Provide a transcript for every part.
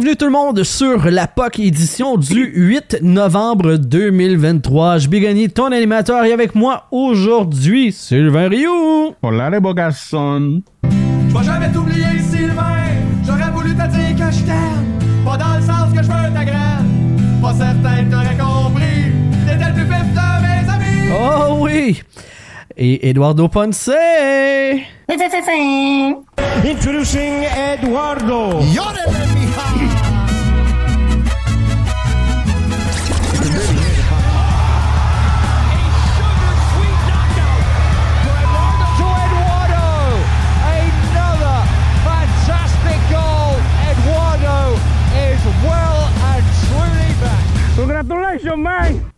Bienvenue tout le monde sur la POC édition du 8 novembre 2023. Je vais gagner ton animateur et avec moi aujourd'hui, Sylvain Rioux. Hola les beaux garçons. Je vais jamais t'oublier, Sylvain. J'aurais voulu te dire que je t'aime. Pas dans le sens que je veux ta graine. Pas certain que t'aurais compris. T'étais le plus vif de mes amis. Oh oui! Et Eduardo Ponce. Introducing Eduardo. to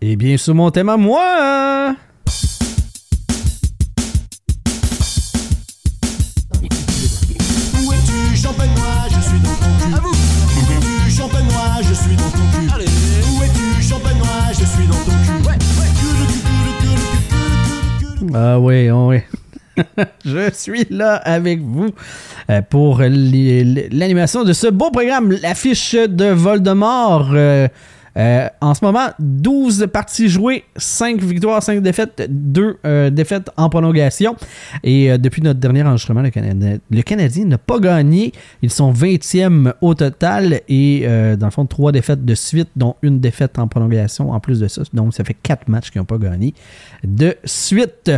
Et bien sur mon thème à moi. Où es-tu, Je suis dans ton cul. À vous. Où es-tu, champenois Je suis dans ton cul. Allez. Où es-tu, champenois Je suis dans ton cul. Ouais, ouais. Ah oui, oh oui. Je suis là avec vous euh, pour l'animation de ce beau programme, l'affiche de Voldemort. Euh, euh, en ce moment, 12 parties jouées, 5 victoires, 5 défaites, 2 euh, défaites en prolongation. Et euh, depuis notre dernier enregistrement, le Canadien, le Canadien n'a pas gagné. Ils sont 20e au total et euh, dans le fond, 3 défaites de suite, dont une défaite en prolongation en plus de ça. Donc, ça fait 4 matchs qu'ils n'ont pas gagné de suite.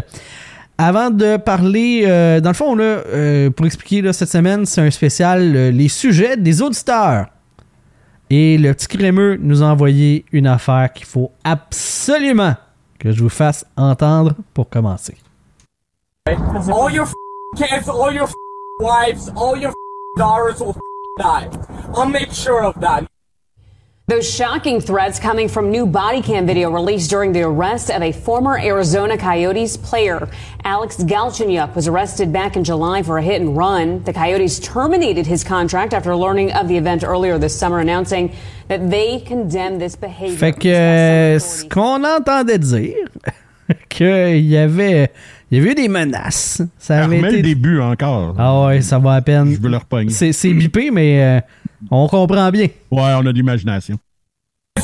Avant de parler, euh, dans le fond, là, euh, pour expliquer là, cette semaine, c'est un spécial euh, les sujets des auditeurs. Et le petit crémeux nous a envoyé une affaire qu'il faut absolument que je vous fasse entendre pour commencer. All your kids, all your wives, all your daughters will die. I'll make sure of that. Those shocking threats coming from new body cam video released during the arrest of a former Arizona Coyotes player. Alex Galchenyuk was arrested back in July for a hit and run. The Coyotes terminated his contract after learning of the event earlier this summer, announcing that they condemn this behavior. Fait que euh, ce qu'on entendait dire, qu'il y avait, il y avait eu des menaces. Ça avait Remets été... le début encore. Ah ouais, ça va à peine. Je veux le repogner. C'est c'est bipé, mais euh, on comprend bien. Ouais, on a de l'imagination.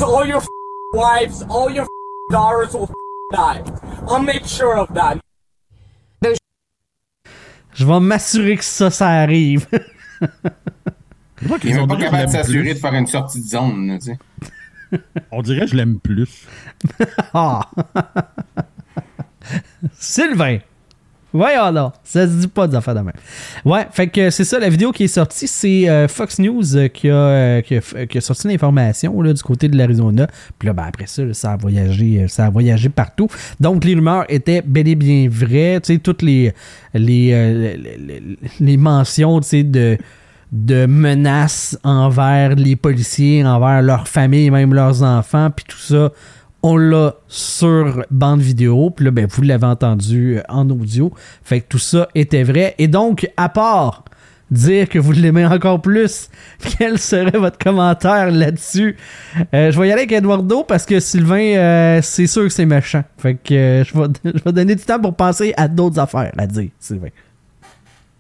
All your f- wives, all your f- daughters will f- die. I'll make sure of that. Je vais m'assurer que ça, ça arrive. Il est même pas On dirait que capable de je l'aime s'assurer plus. de faire une sortie de zone, tu sais. On dirait que je l'aime plus. Ah! Sylvain! Voyons là, ça se dit pas des affaires de même. Ouais, fait que c'est ça, la vidéo qui est sortie, c'est euh, Fox News euh, qui, a, euh, qui, a, sorti l'information du côté de l'Arizona. Puis là, ben, après ça, ça a voyagé, ça a voyagé partout. Donc les rumeurs étaient bel et bien vraies. Tu sais, toutes les, les, les, les- les mentions, tu sais, de de menaces envers les policiers, envers leurs familles, même leurs enfants, puis tout ça, on l'a sur bande vidéo, puis là, ben, vous l'avez entendu euh, en audio. Fait que tout ça était vrai. Et donc, à part dire que vous l'aimez encore plus, quel serait votre commentaire là-dessus? Euh, je vais y aller avec Eduardo parce que Sylvain, euh, c'est sûr que c'est méchant. Fait que euh, je, vais, je vais donner du temps pour penser à d'autres affaires à dire, Sylvain.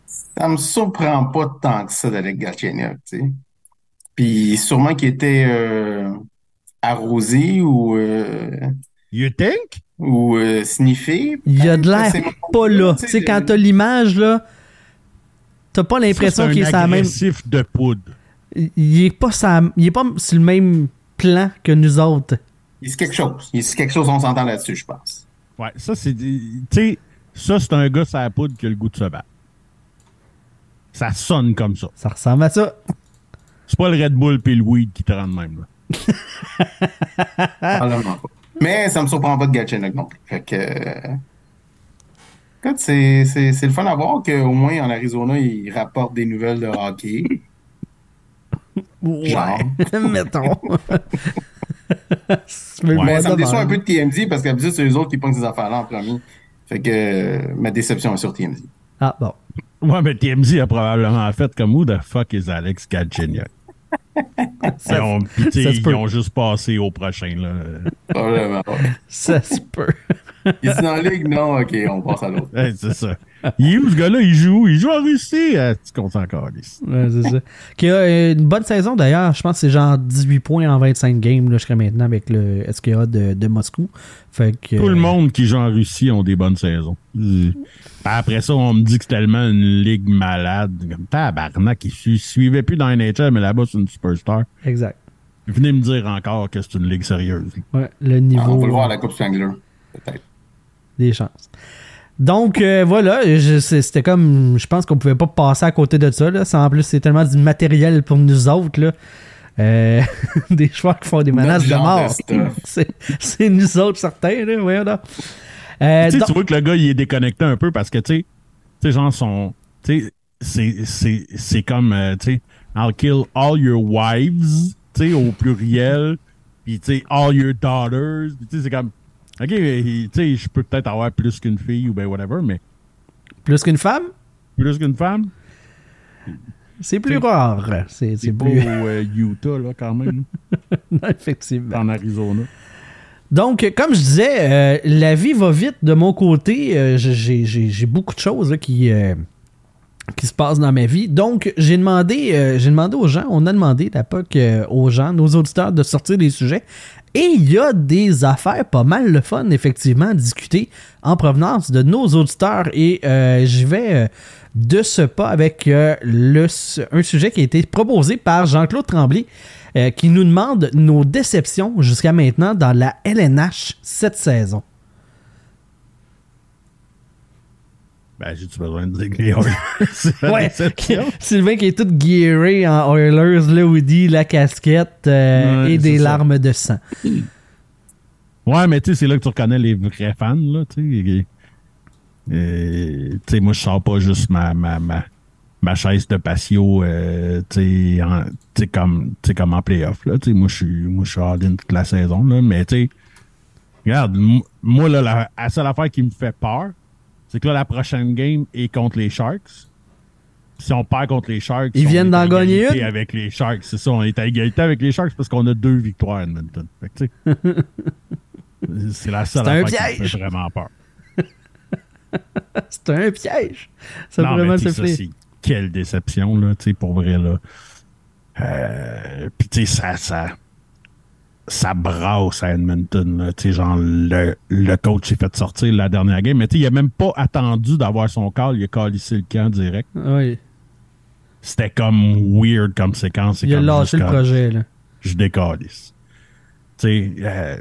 Ça me surprend pas tant que ça d'Alec Galchenyuk, tu sais. Puis sûrement qu'il était euh, arrosé ou, euh, You think? ou euh, sniffé. Il a de l'air pas là. tu sais, quand t'as l'image, là, t'as pas l'impression qu'il est c'est sur un la même. agressif de poudre. Il est pas sa- il est pas sur le même plan que nous autres. Il dit quelque chose. Il dit quelque chose, on s'entend là-dessus, je pense. Ouais, ça, c'est. Tu sais, ça, c'est un gars sur la poudre qui a le goût de se battre. Ça sonne comme ça. Ça ressemble à ça. C'est pas le Red Bull puis le weed qui te rend de même, là. Probablement pas. Mais ça me surprend pas de Galchenyuk non plus. Fait que. Écoute, c'est c'est- c'est le fun à voir qu'au moins en Arizona, ils rapportent des nouvelles de hockey. Genre. Ouais, mettons. Ouais, Mais ça me déçoit un peu de TMZ parce qu'habituellement, c'est eux autres qui prennent ces affaires-là en premier. Fait que euh, ma déception est sur TMZ. Ah, bon. Ouais, mais TMZ a probablement fait comme Who the fuck is Alex Galchenyuk? Ils ont, sais, ça se peut. ils ont juste passé au prochain. Là. Probablement, ouais. Ça se peut. Il est dans la ligue? Non, ok, on passe à l'autre. Ouais, c'est ça. Il est où ce gars-là? Il joue où? Il joue en Russie? Ah, tu comptes encore, ici. Ouais, c'est ça. Qui a euh, une bonne saison d'ailleurs. Je pense que c'est genre 18 points en 25 games là, jusqu'à maintenant avec le SKA de, de Moscou. Fait que, Tout le euh, monde qui joue en Russie ont des bonnes saisons. Euh, Après ça, on me dit que c'est tellement une ligue malade. Comme tabarnak, il su- suivait plus dans la NHL, mais là-bas, c'est une superstar. Exact. Venez me dire encore que c'est une ligue sérieuse. Ouais, le Ah, niveau on va le voir à la Coupe Spangler. Peut-être. des chances. Donc euh, voilà, c'était comme. Je pense qu'on pouvait pas passer à côté de ça. Là. Ça, en plus, c'est tellement du matériel pour nous autres. Là. Euh, des joueurs qui font des menaces de mort. C'est c'est nous autres certains, là. Voyons donc. Euh, Tu sais, donc- tu vois que le gars, il est déconnecté un peu parce que, tu sais, tu sais, genre, son. Tu sais, c'est- c'est c'est comme, euh, tu sais, I'll kill all your wives, tu sais, au pluriel, puis, tu sais, all your daughters. Tu sais, c'est comme, OK, tu sais, je peux peut-être avoir plus qu'une fille ou ben whatever, mais Plus qu'une femme, plus qu'une femme, c'est plus rare. C'est pas plus. au euh, Utah, là, quand même, Effectivement. en Arizona. Donc, comme je disais, euh, la vie va vite de mon côté. Euh, j'ai- beaucoup de choses là, qui, qui se passent dans ma vie. Donc, j'ai demandé, euh, j'ai demandé aux gens, on a demandé à l'époque euh, aux gens, nos auditeurs, de sortir des sujets. Et il y a des affaires pas mal le fun, effectivement, à discuter en provenance de nos auditeurs. Et euh, je vais euh, de ce pas avec le, un sujet qui a été proposé par Jean-Claude Tremblay, qui nous demande nos déceptions jusqu'à maintenant dans la LNH cette saison. Ben, j'ai-tu besoin de dire que les Oilers, Ouais? Sylvain qui est tout gearé en Oilers, le hoodie, la casquette euh, Ouais, et des ça. larmes de sang. Ouais, mais tu sais, c'est là que tu reconnais les vrais fans, là, tu sais. Tu sais, moi, je sors pas juste ma, ma, ma, ma chaise de patio, euh, tu sais, comme, comme en playoff, là. Tu sais, moi, je suis, moi, all-in toute la saison, là. Mais, tu sais, regarde, moi, là, la, la seule affaire qui me fait peur, c'est que là, la prochaine game est contre les Sharks. Si on perd contre les Sharks, Ils on viennent est à d'en gagner une? avec les Sharks. C'est ça, on est à égalité avec les Sharks parce qu'on a deux victoires à Edmonton. C'est la seule C'est un affaire qui me piège. fait vraiment peur. C'est un piège. Ça non, vraiment mais ça, quelle déception, là, pour vrai, là. Euh, Puis, tu sais, ça, ça, ça brasse à Edmonton, là. Genre, le, le coach s'est fait sortir la dernière game, mais il a même pas attendu d'avoir son call, il a calissé le camp direct. Oui. C'était comme weird comme séquence. Il a lâché le projet. Là. Je décalisse. Euh,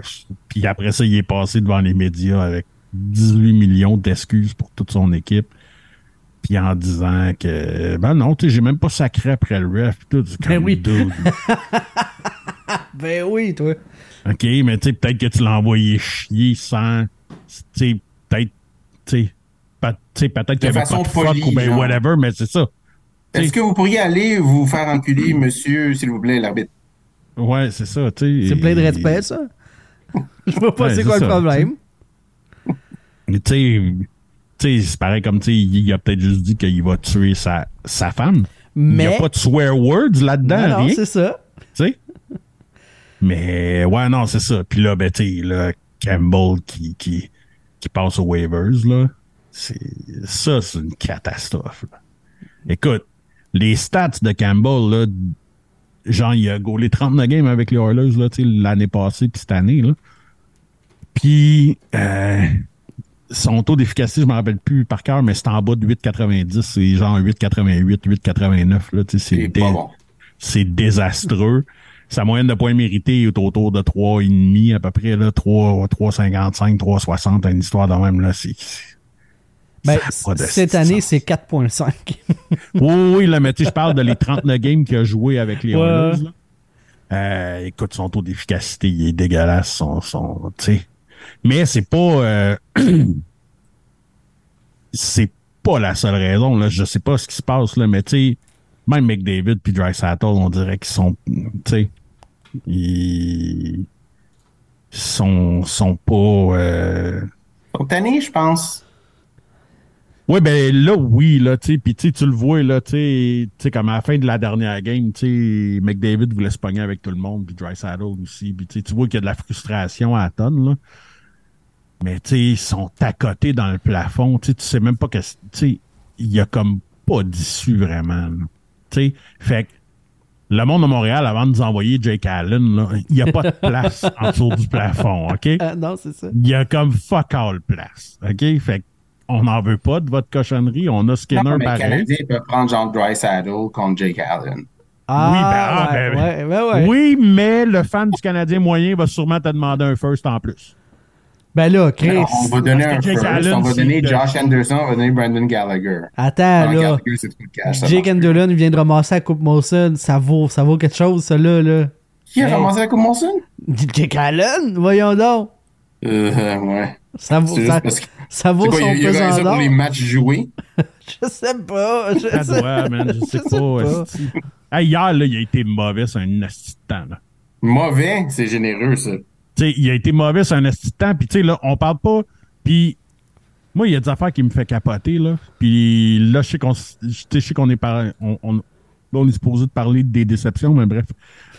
puis après ça, il est passé devant les médias avec 18 millions d'excuses pour toute son équipe. Puis en disant que, ben non, tu sais, j'ai même pas sacré après le ref. Tout, Ben oui. Ben oui, toi. OK, mais tu sais, peut-être que tu l'as envoyé chier sans, tu sais, peut-être, tu sais, peut-être qu'il y avait façon pas de fuck polie, ou ben genre. whatever, mais c'est ça. Est-ce que vous pourriez aller vous faire enculer, monsieur, s'il vous plaît, l'arbitre? Ouais, c'est ça, tu sais. C'est plein de respect, ça. Je vois pas Ouais, c'est quoi le problème. Mais tu sais, tu sais, c'est pareil comme, tu sais, il a peut-être juste dit qu'il va tuer sa, sa femme. Il n'y Mais. a pas de swear words là-dedans, Non, non, rien, tu c'est ça. Mais, ouais, non, c'est ça. Puis là, ben, tu là, Campbell qui, qui, qui passe aux waivers, là, c'est, ça, c'est une catastrophe, là. Écoute, les stats de Campbell, là, genre, il a gaulé 39 games avec les Oilers, là, l'année passée puis cette année, là. Puis, euh, son taux d'efficacité, je me rappelle plus par cœur, mais c'est en bas de 8,90. C'est genre 8,88, 8,89. Là, tu sais, c'est, dé- bon. c'est désastreux. Sa moyenne de points mérités est autour de 3,5 à peu près, là, 3, 3,55, 3,60, une histoire de même. Là, c'est, Ben, cette année, c'est 4.5. oui, oui, là, mais tu sais, je parle de les 39 games qu'il a joué avec les Ouais. Oilers. là. Euh, écoute, son taux d'efficacité, il est dégueulasse. Son, son, tu sais. mais c'est pas... euh, c'est pas la seule raison. Là. Je sais pas ce qui se passe, là, mais tu sais, même McDavid puis Dreisaitl, on dirait qu'ils sont, tu sais, ils sont, sont pas... Euh... Je pense. Oui, ben là, oui, là, tu sais, puis tu sais, tu le vois, là, tu sais, comme à la fin de la dernière game, tu sais, McDavid voulait se pogner avec tout le monde, puis Dreisaitl aussi, puis tu sais, tu vois qu'il y a de la frustration à la tonne, là. Mais tu sais, ils sont à côté dans le plafond, tu sais, tu sais même pas que, tu sais, il y a comme pas d'issue vraiment. Tu sais, fait que le monde de Montréal, avant de nous envoyer Jake Allen, il n'y a pas de place en dessous du plafond, OK? Ah, non, c'est ça. Il y a comme fuck all place, OK? Fait que on n'en veut pas de votre cochonnerie. On a Skinner Non, mais le pareil. Canadien peut prendre genre Dry Saddle contre Jake Allen. Ah, Oui, ben, ah, ouais, ben, ouais, ouais, ouais. Oui, mais le fan du Canadien moyen va sûrement te demander un first en plus. Ben là, Chris. Alors, on va donner un que Jake first, Allen, on va c'est donner Josh Anderson, on va donner Brandon Gallagher. Attends, Ah, là. Gallagher, c'est cash. ça Jake. Endolan vient de ramasser la Coupe Molson. Ça vaut, ça vaut quelque chose, ça, là. là. Qui a Hey. ramassé la Coupe Monson? Jake Allen, voyons donc. Euh, ouais. Ça vaut, C'est ça, que. ça vaut C'est quoi, son il y a, il y a pesant ça pour les matchs joués? Je sais pas. Je Ça sais, doit, man, je sais je sais pas. pas. esti. Hey, hier, là, il a été mauvais sur un temps. Là. Mauvais, c'est généreux, ça. Sais, il a été mauvais sur un de temps. Puis, tu sais, là, on parle pas. Puis, moi, il y a des affaires qui me fait capoter, là. Puis, là, je sais qu'on est, par, on, on, on est supposé de parler des déceptions, mais bref.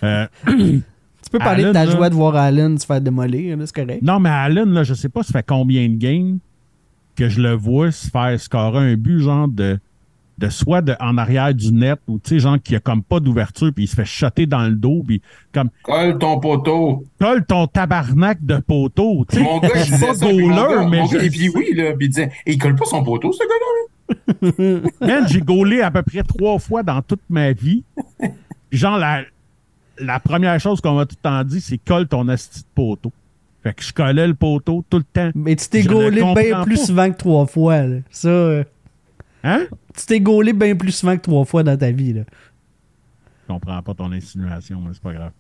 Euh, Tu peux parler Allen, de ta là. joie de voir Allen se faire démolir, c'est correct. Non, mais Allen, là, je sais pas, ça fait combien de games que je le vois se faire scorer un but, genre de, de soit de, en arrière du net, ou tu sais, genre qui a comme pas d'ouverture, puis il se fait shotter dans le dos, puis comme Colle ton poteau. colle ton tabarnak de poteau. tu sais. Mon gars, je disais pas ça. goaler, mais je- Et puis oui, là. Puis il disait, et il colle pas son poteau, ce gars-là. Man, j'ai gaulé à peu près trois fois dans toute ma vie. Puis genre, la, la première chose qu'on m'a tout le temps dit, c'est colle ton asti de poteau. Fait que je collais le poteau tout le temps. Mais tu t'es gaulé bien plus pas. souvent que trois fois, là. Ça, euh, Hein? tu t'es gaulé bien plus souvent que trois fois dans ta vie, là. Je comprends pas ton insinuation, mais c'est pas grave.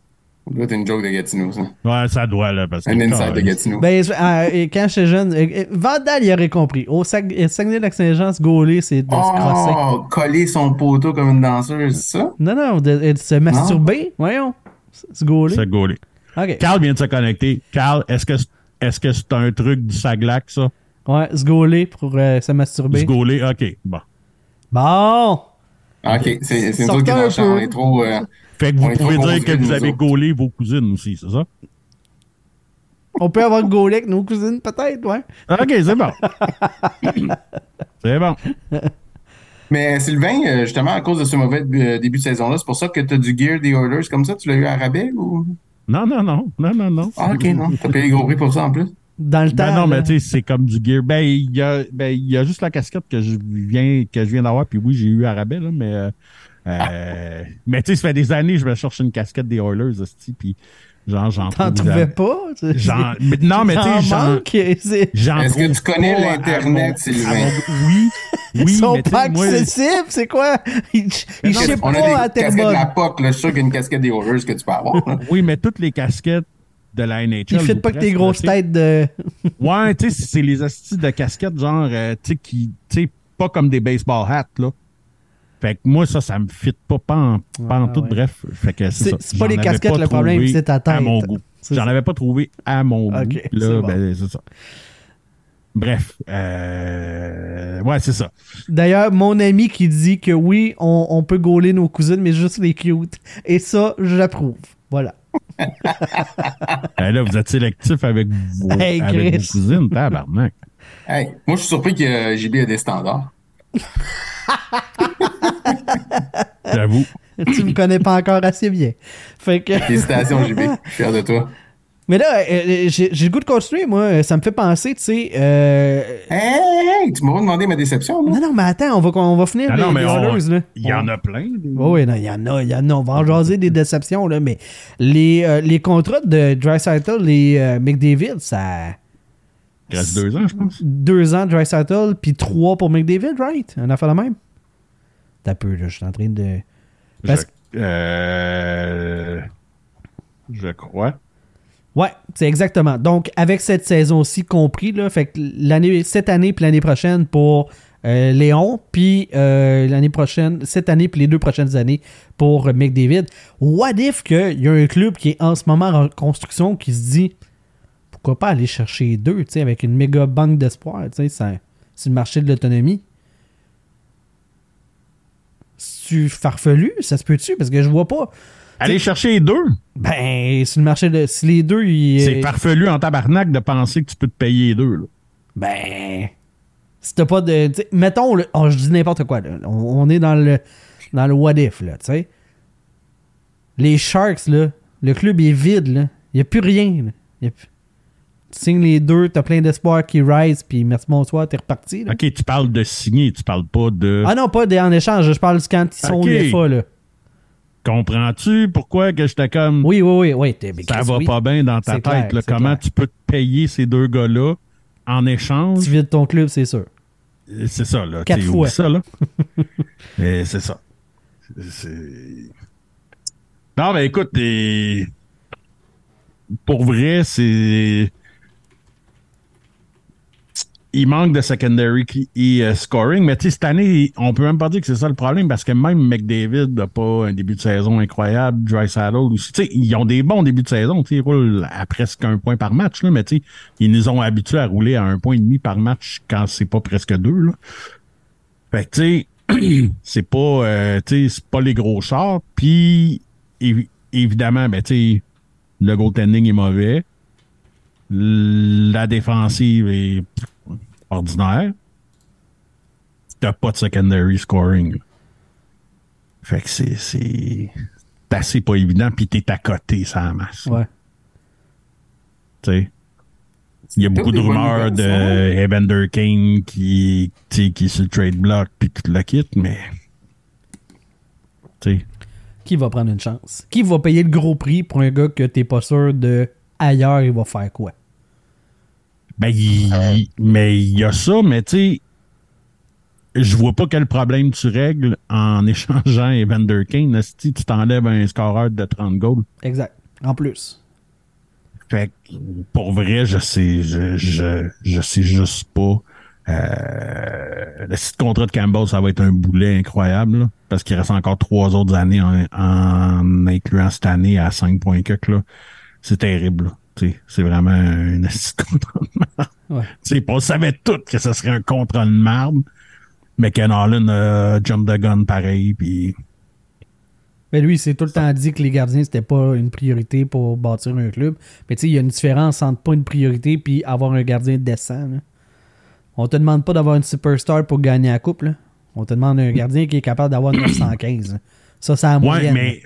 Ça doit être une joke de Gatineau, ça. Ouais, ça doit, là, parce que... Un inside de Gatineau. Ben, euh, et quand j'étais jeune, euh, euh, Vandal, il aurait compris. Au Sac- euh, Saguenay-Lac-Saint-Jean, se gauler, c'est de se crosser. Oh, coller son poteau comme une danseuse, c'est ça? Non, non, de, de se masturber. Voyons. Se gauler. Se gauler. OK. Carl vient de se connecter. Carl, est-ce que est-ce que c'est un truc du Saglac, ça? Ouais, se gauler pour euh, se masturber. Se gauler? OK, bon. Bon! Ah, ok, c'est Sortez autres qui peu. On est trop. euh, Fait que vous pouvez dire que vous avez gaulé vos cousines aussi, c'est ça? On peut avoir gaulé avec nos cousines, peut-être, ouais. OK, c'est bon. c'est bon. Mais Sylvain, euh, justement, à cause de ce mauvais début de saison-là, c'est pour ça que tu as du gear des Oilers comme ça? Tu l'as eu à rabais ou? Non, non, non. Non, non, non. Ah, ok, non. T'as payé gros prix pour ça en plus? Dans le temps. Ben non, mais tu sais, c'est comme du gear. Ben, il y a, ben, il y a juste la casquette que je viens, que je viens d'avoir, puis oui, j'ai eu à rabais, là, mais, euh, euh, mais tu sais, ça fait des années que je me cherche une casquette des Oilers, hostie, puis genre, j'en T'en trouvais pas? J'en- mais non, mais tu sais, j'en, Est-ce que tu connais pas l'Internet, Sylvain? Oui, oui, Ils sont mais pas accessibles, c'est quoi? Ils, non, shippent On a des pas à casquettes de la. POC, là. Je suis sûr qu'il y a une casquette des Oilers que tu peux avoir. oui, mais toutes les casquettes de la NHL. Fitent pas que tes grosses têtes de. Ouais, tu sais, c'est les astis de casquettes, genre, euh, tu sais, qui, tu sais, pas comme des baseball hats, là. Fait que moi, ça, ça me fit pas, pas en, pas en Ah, tout, ouais. bref. Fait que c'est C'est- pas les casquettes, pas le problème, c'est ta À tête. mon goût. J'en avais pas trouvé à mon goût. Là, ben, c'est ça. Bref. Euh, ouais, c'est ça. D'ailleurs, mon ami qui dit que oui, on, on peut gauler nos cousines, mais juste les cute. Et ça, j'approuve. Voilà. Ben là, vous êtes sélectif avec vos, Hey, avec vos cousines, tabarnak. Hey, moi, je suis surpris que euh, JB a des standards. J'avoue. tu me connais pas encore assez bien. Fait que. Félicitations, JB. Je suis fier de toi. Mais là, euh, euh, j'ai j'ai le goût de continuer, moi. Ça me fait penser, tu sais. euh, Hey, hey, hey, tu m'as demandé ma déception, là? Non, non, mais attends, on va, on va finir Non, les, non, mais les on- Oilers, là. il y en a plein. des- Oui, oui, non, il y en a, il y en a. On va en jaser des déceptions, là, mais les, euh, les contrats de et euh, McDavid, ça. Il reste deux ans, je pense. Deux ans Dreisaitl, puis trois pour McDavid, right? On a fait la même? T'as peu, là, je suis en train de. Parce- Je, euh, je crois. Ouais, c'est exactement. Donc, avec cette saison-ci compris, là, fait que l'année, cette année puis l'année prochaine pour euh, Léon, puis euh, l'année prochaine, cette année puis les deux prochaines années pour euh, McDavid. What if qu'il y a un club qui est en ce moment en construction qui se dit pourquoi pas aller chercher deux, tu sais, avec une méga banque d'espoir, tu sais, c'est le marché de l'autonomie? C'est farfelu, ça se peut-tu? Parce que je vois pas. Aller chercher les deux? Ben, c'est le marché de. Si les deux, ils. C'est farfelu en tabarnak de penser que tu peux te payer les deux. Là. Ben. Si t'as pas de. mettons, le- oh, je dis n'importe quoi, là. On, on est dans le. Dans le what if, là, tu sais. Les Sharks, là. Le club est vide, là. Il n'y a plus rien, là. Y a plus- Tu signes les deux, t'as plein d'espoir qui rise, puis merci, bonsoir, t'es reparti, là. OK, tu parles de signer, tu parles pas de... Ah non, pas en échange, je parle quand ils sont Ok. les fois, là. Comprends-tu pourquoi que j'étais comme... Oui, oui, oui, oui. mais ça va oui. pas bien dans ta tête. clair, là. Comment clair. tu peux te payer ces deux gars-là en échange? Tu vides ton club, c'est sûr. C'est ça, là. Quatre fois. ça, là? C'est ça. Non, mais écoute, pour vrai, c'est. Il manque de secondary et euh, scoring, mais cette année, on peut même pas dire que c'est ça le problème parce que même McDavid n'a pas un début de saison incroyable, Dry Saddle aussi. Tu sais, ils ont des bons débuts de saison, ils roulent à presque un point par match, là, mais ils nous ont habitués à rouler à un point et demi par match quand c'est pas presque deux, là. Fait que, tu sais, c'est pas, euh, c'est pas les gros chars. Puis, évi- évidemment, ben, le goaltending est mauvais. La défensive est ordinaire. T'as pas de secondary scoring. Fait que c'est, assez pas évident. Puis t'es à côté, ça masse. Ouais. Tu sais. Il y a beaucoup de rumeurs de nouvelles, Evander Kane qui, tu sais, qui est sur le trade block puis tout le kit, mais. Tu sais. Qui va prendre une chance? Qui va payer le gros prix pour un gars que t'es pas sûr de ailleurs, il va faire quoi? Ben, il- mais il y a ça, mais tu sais, je vois pas quel problème tu règles en échangeant Evander Kane. Si tu t'enlèves un scoreur de 30 goals. Exact. En plus. Fait que, pour vrai, je sais, je, je, je sais juste pas. Euh, le site contrat de Campbell, ça va être un boulet incroyable, là, parce qu'il reste encore trois autres années en, en incluant cette année à 5 points que, là. C'est terrible, là. C'est vraiment un esti de contrat de merde. Ouais. Tu sais, on savait tous que ce serait un contrat de merde, mais Ken Holland a jump the gun pareil, puis Mais lui, il s'est tout le temps dit que les gardiens, c'était pas une priorité pour bâtir un club. Mais tu sais, il y a une différence entre pas une priorité puis avoir un gardien décent. là. On te demande pas d'avoir une superstar pour gagner la coupe. là. On te demande un gardien qui est capable d'avoir 915. là. Ça, c'est la Ouais, moyenne. mais.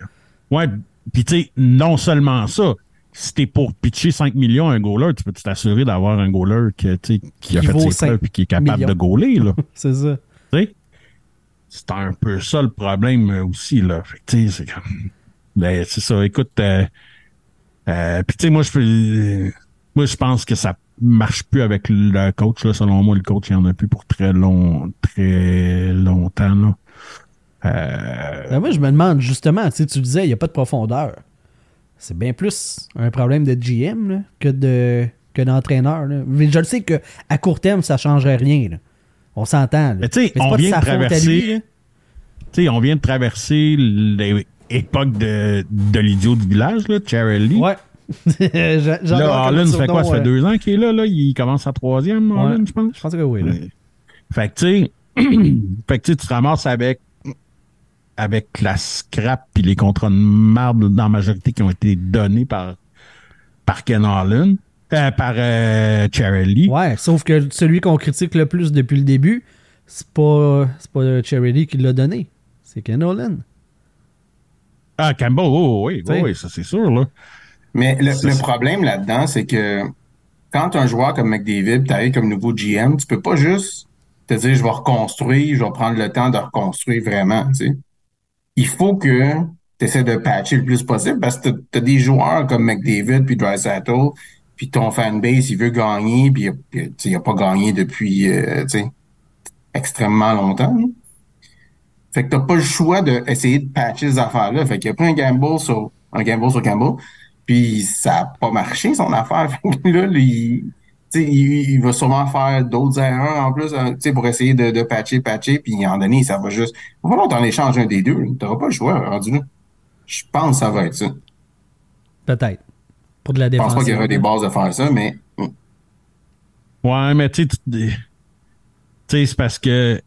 Ouais, puis tu sais, non seulement ça. Si t'es pour pitcher 5 millions à un goaler, tu peux t'assurer d'avoir un goaler que, qui a fait ses 5 preuves et qui est capable millions. de goaler. C'est ça. C'est un peu ça le problème euh, aussi, là. C'est. Ben, c'est ça. Écoute, euh, euh, puis tu sais, moi, je peux. Moi, je pense que ça marche plus avec le coach, là. Selon moi, le coach, il y en a plus pour très long, très longtemps, là. Euh, Ben, moi, je me demande justement, tu disais, il n'y a pas de profondeur. C'est bien plus un problème de GM là, que de que d'entraîneur. je le sais que à court terme, ça ne changerait rien. là. On s'entend. Mais tu sais, on vient de traverser- sais, on vient de traverser l'époque de, de l'idiot du village, là, Charlie. Ouais. Là, Holland, ça fait quoi? Ça fait euh, deux ans qu'il est là, là. Il commence à troisième, ouais. Holland, je pense. Je pense que oui. Là. Fait que, tu sais, fait que, tu sais, tu te ramasses avec, avec la scrap puis les contrats de marde dans la majorité qui ont été donnés par, par Ken Holland, euh, par euh, Charlie. Ouais, sauf que celui qu'on critique le plus depuis le début, c'est pas, c'est pas Charity qui l'a donné. C'est Ken Nolan. Ah, Campbell, oh, oui, Tu sais. oui, ça c'est sûr, là. Mais le, problème là-dedans, c'est que quand un joueur comme McDavid t'arrive comme nouveau GM, tu peux pas juste te dire je vais reconstruire, je vais prendre le temps de reconstruire vraiment. Tu sais. Il faut que tu essaies de patcher le plus possible parce que tu as des joueurs comme McDavid puis Drysdale, puis ton fanbase, il veut gagner, puis il a- puis, tu sais, il a pas gagné depuis euh, extrêmement longtemps. là. Fait que t'as pas le choix d'essayer de patcher ces affaires-là. Fait qu'il a pris un gamble sur un gamble sur Campbell. Puis ça n'a pas marché, son affaire. Là, il, il va sûrement faire d'autres erreurs en plus hein, tu sais, pour essayer de, de patcher, patcher. Puis à un moment donné, ça va juste. Il va falloir t'en échanges un des deux. Tu n'auras pas le choix rendu là. Je pense que ça va être ça. Peut-être. Pour de la Je défense. pense pas qu'il y aura des bases de faire ça, mais hum, Ouais, mais tu sais, tu tu sais, c'est parce que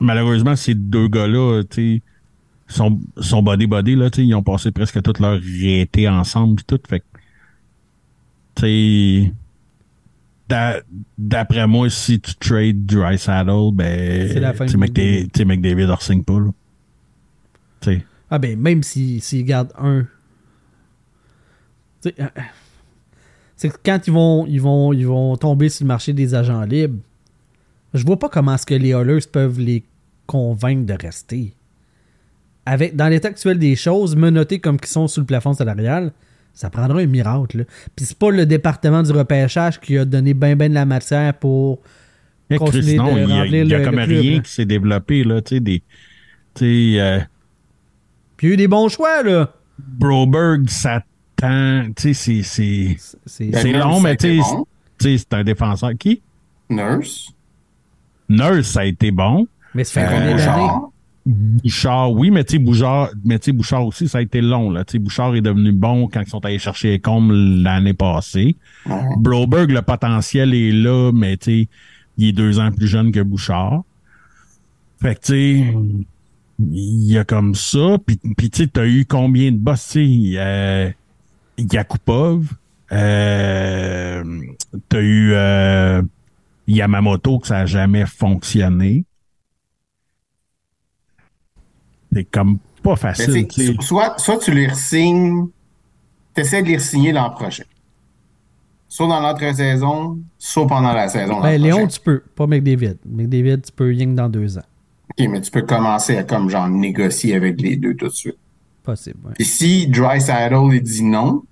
malheureusement, ces deux gars-là, tu sais, sont, sont body-body, là, tu sais, ils ont passé presque toute leur été ensemble pis tout, fait que, tu sais, d'après moi, si tu trades Dry Saddle, ben, C'est la fin tu McDavid, ne signe pas, là. Ah ben, même s'ils s'ils gardent un. Tu sais, euh, C'est que quand ils vont, ils, vont, ils vont tomber sur le marché des agents libres, je vois pas comment est-ce que les Oilers peuvent les convaincre de rester. Avec, dans l'état actuel des choses, menottés comme qu'ils sont sous le plafond salarial, ça prendra un miracle. là. Puis c'est pas le département du repêchage qui a donné ben ben de la matière pour mais continuer Chris, non, de il y a, remplir il y a le- comme le club, rien là. qui s'est développé, là, tu sais, des, tu sais, euh, Puis il y a eu des bons choix, là. Broberg, ça tend, tu sais, c'est, long, mais tu sais, bon. tu sais, c'est un défenseur. Qui? Nurse, Nurse, ça a été bon. Mais ça fait euh, combien d'années? Bouchard, oui, mais tu sais, Bouchard, mais Bouchard aussi, ça a été long, là. Tu sais, Bouchard est devenu bon quand ils sont allés chercher les combes l'année passée. ouais. Broberg, le potentiel est là, mais tu sais, il est deux ans plus jeune que Bouchard. Fait que tu sais, il y a comme ça. Puis, puis tu sais, t'as eu combien de boss, tu sais, euh, Yakupov, euh, t'as eu euh, Yamamoto que ça a jamais fonctionné. C'est comme pas facile, soit, soit tu les signes, tu essaies de les signer l'an prochain. Soit dans l'entre-saison, soit pendant la saison. l'an Ben, Léon, prochain. tu peux, pas McDavid. McDavid, tu peux rien que dans deux ans. OK, mais tu peux commencer à comme genre négocier avec les deux tout de suite. Possible, ouais. Et si Dry Saddle il dit non,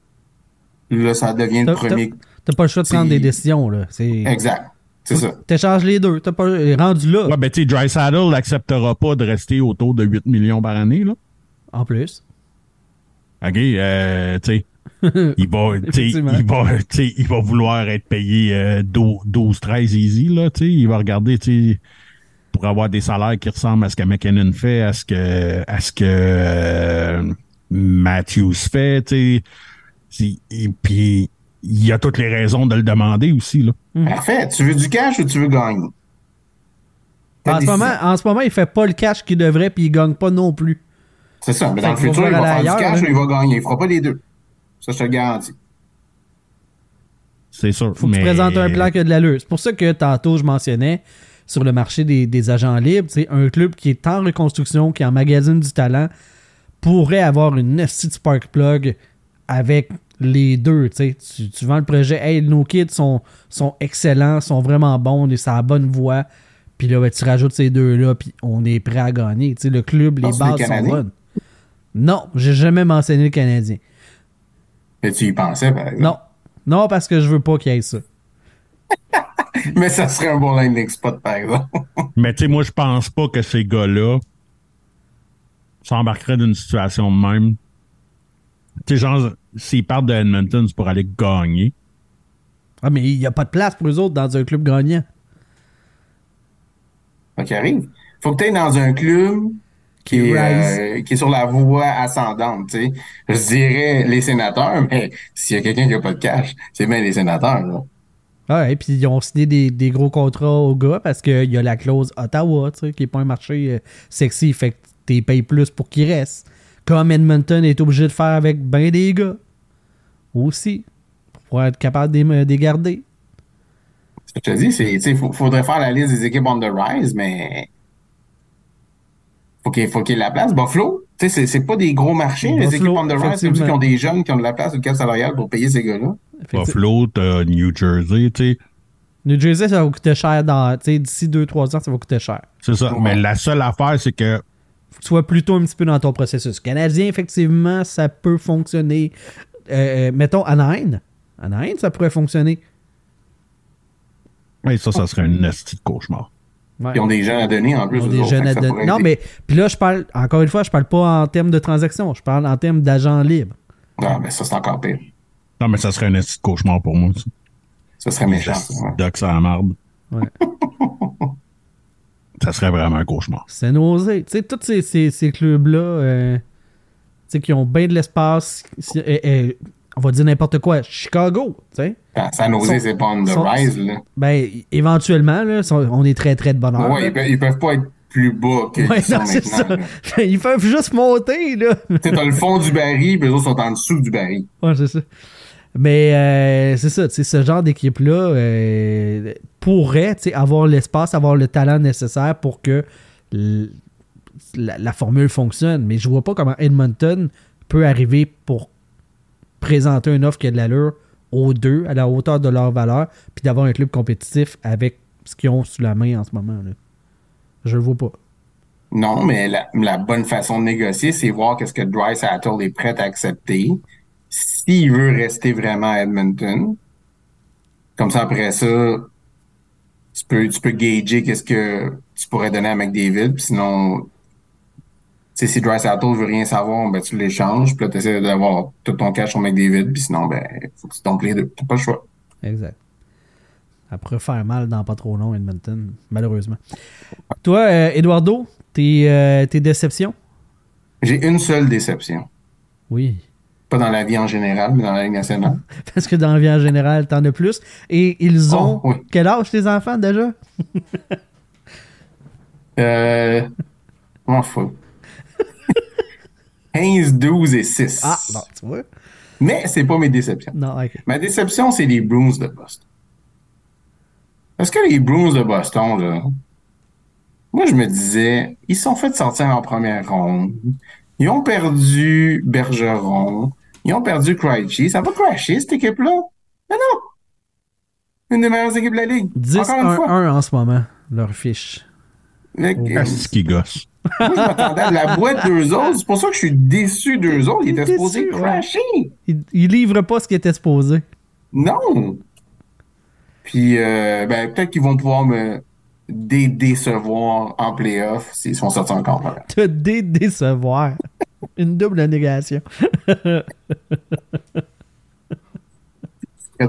là, ça devient le premier. T'as pas le choix de prendre des décisions, là. C'est... Exact. C'est ça. T'échanges les deux. T'as pas rendu là, Ouais, ben tu sais, Dry Saddle n'acceptera pas de rester autour de 8 millions par année, là. en plus. OK, euh, tu sais, il va, il va, il va vouloir être payé euh, 12-13 easy, là, tu sais. Il va regarder, tu sais, pour avoir des salaires qui ressemblent à ce que McKinnon fait, à ce que, à ce que euh, Matthews fait, tu sais. Puis, il y a toutes les raisons de le demander aussi, là. Parfait. Tu veux du cash ou tu veux gagner? En ce, moment, en ce moment, il fait pas le cash qu'il devrait, puis il gagne pas non plus. C'est ça. Mais dans le futur, il va faire du cash ou il va gagner. Il fera pas les deux. Ça, je te le garantis. C'est sûr. Faut que mais... tu présentes un plan qui a de l'allure. C'est pour ça que tantôt, je mentionnais sur le marché des, des agents libres, c'est un club qui est en reconstruction, qui emmagasine du talent, pourrait avoir une nasty de spark plug avec les deux. tu sais. Tu, vends le projet, hey, nos kids sont, sont excellents, sont vraiment bons, c'est à la bonne voie. Puis là, ben, tu rajoutes ces deux-là, puis on est prêt à gagner. Tu sais, le club, les bases sont bonnes. Non, j'ai jamais mentionné le Canadien. Mais tu y pensais, par exemple? Non. Non, parce que je veux pas qu'il y ait ça. Mais ça serait un bon landing spot, par exemple. Mais tu sais, moi, je pense pas que ces gars-là s'embarqueraient d'une situation de même. Tu sais, genre, s'ils partent de Edmonton, c'est pour aller gagner. Ah, mais il n'y a pas de place pour eux autres dans un club gagnant. Qu'il arrive. Faut que tu dans un club qui Qui est, euh, qui est sur la voie ascendante, tu sais. Je dirais les sénateurs, mais s'il y a quelqu'un qui a pas de cash, c'est bien les sénateurs, là. Ah, et puis ils ont signé des, des gros contrats aux gars parce qu'il y a la clause Ottawa, tu sais, qui n'est pas un marché euh, sexy. Fait que tu payes plus pour qu'ils restent. Comme Edmonton est obligé de faire avec ben des gars. Aussi. Pour pouvoir être capable de les- de les garder. Je te dis, c'est, tu sais, faut- faudrait faire la liste des équipes on the rise, mais faut qu'il faut qu'il y ait de la place. Buffalo, tu sais, c'est, c'est pas des gros marchés, les équipes on the rise, ceux qui ont des jeunes qui ont de la place au cap salarial pour payer ces gars-là. Que, Buffalo, t'as New Jersey, tu sais. New Jersey, ça va coûter cher dans. tu sais, D'ici 2-3 ans, ça va coûter cher. C'est ça. Ouais. Mais la seule affaire, c'est que que sois plutôt un petit peu dans ton processus. Canadien, effectivement, ça peut fonctionner. Euh, euh, mettons Anaheim. Anaheim, ça pourrait fonctionner. ouais, ça, ça serait un de cauchemar. Ouais. Ils ont des jeunes à donner en plus. Ils ont des jeunes à donner. Non, mais puis là, je parle, encore une fois, je parle pas en termes de transaction, je parle en termes d'agents libres. Ah, ben ça, c'est encore pire. Non, mais ça serait un petit cauchemar pour moi, ça. Ça serait méchant. ça, ouais. Doc, ça la marde. Ouais. Ça serait vraiment un cauchemar. C'est nausé. Tu sais, tous ces, ces, ces clubs-là, euh, tu sais, qui ont bien de l'espace, euh, euh, on va dire n'importe quoi, Chicago, tu sais. San Jose, c'est pas on the sont- rise, là. Ben, éventuellement, là, sont- on est très, très de bonheur. Ouais, ils, peuvent, ils peuvent pas être plus bas que Ouais, non, ça. maintenant. là. Ils peuvent juste monter, là. Tu sais, t'as le fond du baril, puis les autres sont en dessous du baril. Ouais, c'est ça. Mais euh, c'est ça, tu sais, ce genre d'équipe-là euh, pourrait avoir l'espace, avoir le talent nécessaire pour que la, formule fonctionne. Mais je vois pas comment Edmonton peut arriver pour présenter une offre qui a de l'allure aux deux, à la hauteur de leur valeur, puis d'avoir un club compétitif avec ce qu'ils ont sous la main en ce moment. Là. Je le vois pas. Non, mais la, bonne façon de négocier, c'est voir qu'est-ce que Dry est prêt à accepter. S'il veut rester vraiment à Edmonton, comme ça après ça, tu peux, tu peux gager qu'est-ce que tu pourrais donner à McDavid. Puis sinon, tu sais, si Dry Sattel veut rien savoir, ben tu l'échanges. Puis là, tu essaies d'avoir tout ton cash sur McDavid. Puis sinon, ben, faut que tu tombes les deux. T'as pas le choix. Exact. Ça pourrait faire mal dans pas trop long, Edmonton, malheureusement. Toi, euh, Eduardo, tes, euh, tes déceptions? J'ai une seule déception. Oui. Pas dans la vie en général, mais dans la Ligue nationale. Parce que dans la vie en général, t'en as plus. Et ils ont. Oh, oui. Quel âge, tes enfants, déjà? Euh. M'en fous. 15, 12 et 6. Ah, bon, tu vois. Mais c'est pas mes déceptions. Non. Ma déception, c'est les Bruins de Boston. Parce que les Bruins de Boston, là, moi, je me disais, ils sont fait sortir en première ronde. Ils ont perdu Bergeron. Ils ont perdu Krejci. Ça va crasher, cette équipe-là? Mais non! Une des meilleures équipes de la Ligue. Encore une fois. 10-1-1 en ce moment, leur fiche. Ah, c'est ce qui gosse. Moi, je m'attendais à la boîte d'eux autres. C'est pour ça que je suis déçu d'eux autres. Ils étaient supposés ouais. crasher. Ils, ils livrent pas ce qui était supposé. Non. Puis, euh, ben, peut-être qu'ils vont pouvoir me dé- décevoir en playoff s'ils sont sortis encore. Voilà. Te dé décevoir. Une double négation.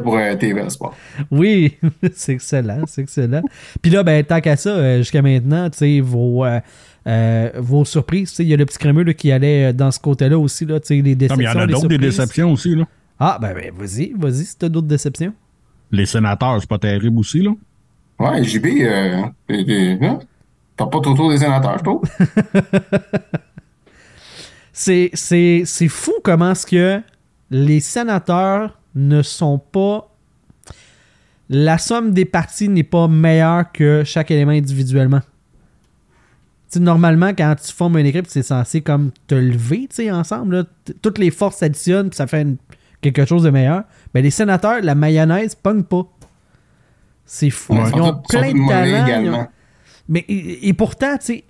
Pour euh, TV Sport. Oui, c'est excellent, c'est excellent. Puis là, ben, tant qu'à ça, euh, jusqu'à maintenant, tu sais, vos, euh, euh, vos surprises, tu sais, il y a le petit crémeux là, qui allait dans ce côté-là aussi, là, tu sais, les Non, déceptions. mais il y en a d'autres des déceptions aussi, là. Ah, ben, ben vas-y, vas-y, si t'as d'autres déceptions. Les sénateurs, c'est pas terrible aussi, là. Ouais, JB, euh, hein? t'as pas trop des sénateurs, je trouve. C'est, c'est, c'est fou comment est-ce que les sénateurs ne sont pas. La somme des parties n'est pas meilleure que chaque élément individuellement. Tu sais, normalement, quand tu formes une équipe, c'est censé comme te lever ensemble. là. Toutes les forces s'additionnent, puis ça fait une- quelque chose de meilleur. Mais les sénateurs, la mayonnaise pogne pas. C'est fou. Ouais, Ils ont plein de talents. ont- également. mais et, et pourtant, tu sais,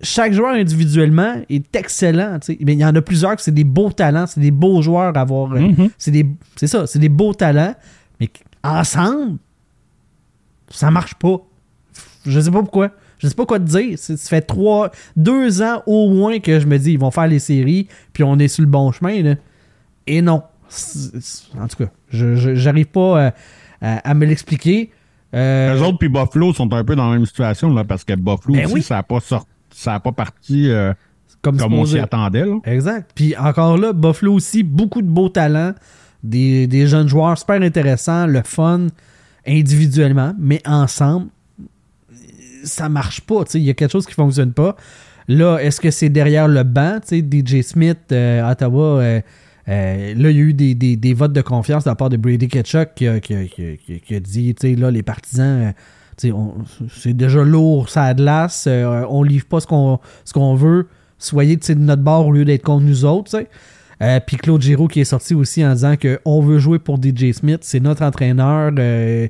chaque joueur individuellement est excellent. Mais il y en a plusieurs que c'est des beaux talents, c'est des beaux joueurs à avoir. euh, Mhm. C'est des, c'est ça, c'est des beaux talents. Mais ensemble, ça marche pas. Je sais pas pourquoi. Je sais pas quoi te dire. C'est- Ça fait trois, deux ans au moins que je me dis ils vont faire les séries, puis on est sur le bon chemin. Là. Et non. En tout cas, je, j'arrive pas euh, à, à me l'expliquer. Euh, Eux autres puis Buffalo sont un peu dans la même situation, là, parce que Buffalo Ben aussi, oui. ça n'a pas sorti, ça a pas parti euh, comme comme on s'y attendait, là. Exact. Puis encore là, Buffalo aussi, beaucoup de beaux talents, des, des jeunes joueurs super intéressants, le fun individuellement, mais ensemble, ça marche pas. Il y a quelque chose qui fonctionne pas. Là, est-ce que c'est derrière le banc? DJ Smith, euh, Ottawa, euh, euh, là, il y a eu des, des- des votes de confiance de la part de Brady Ketchuk qui a, qui a- qui a- qui a- qui a dit, tu sais, là, les partisans, c'est déjà lourd, ça a de l'as, euh, on livre pas ce qu'on ce qu'on veut, soyez de notre bord au lieu d'être contre nous autres. Euh, Puis Claude Giroux qui est sorti aussi en disant qu'on veut jouer pour DJ Smith, c'est notre entraîneur. euh,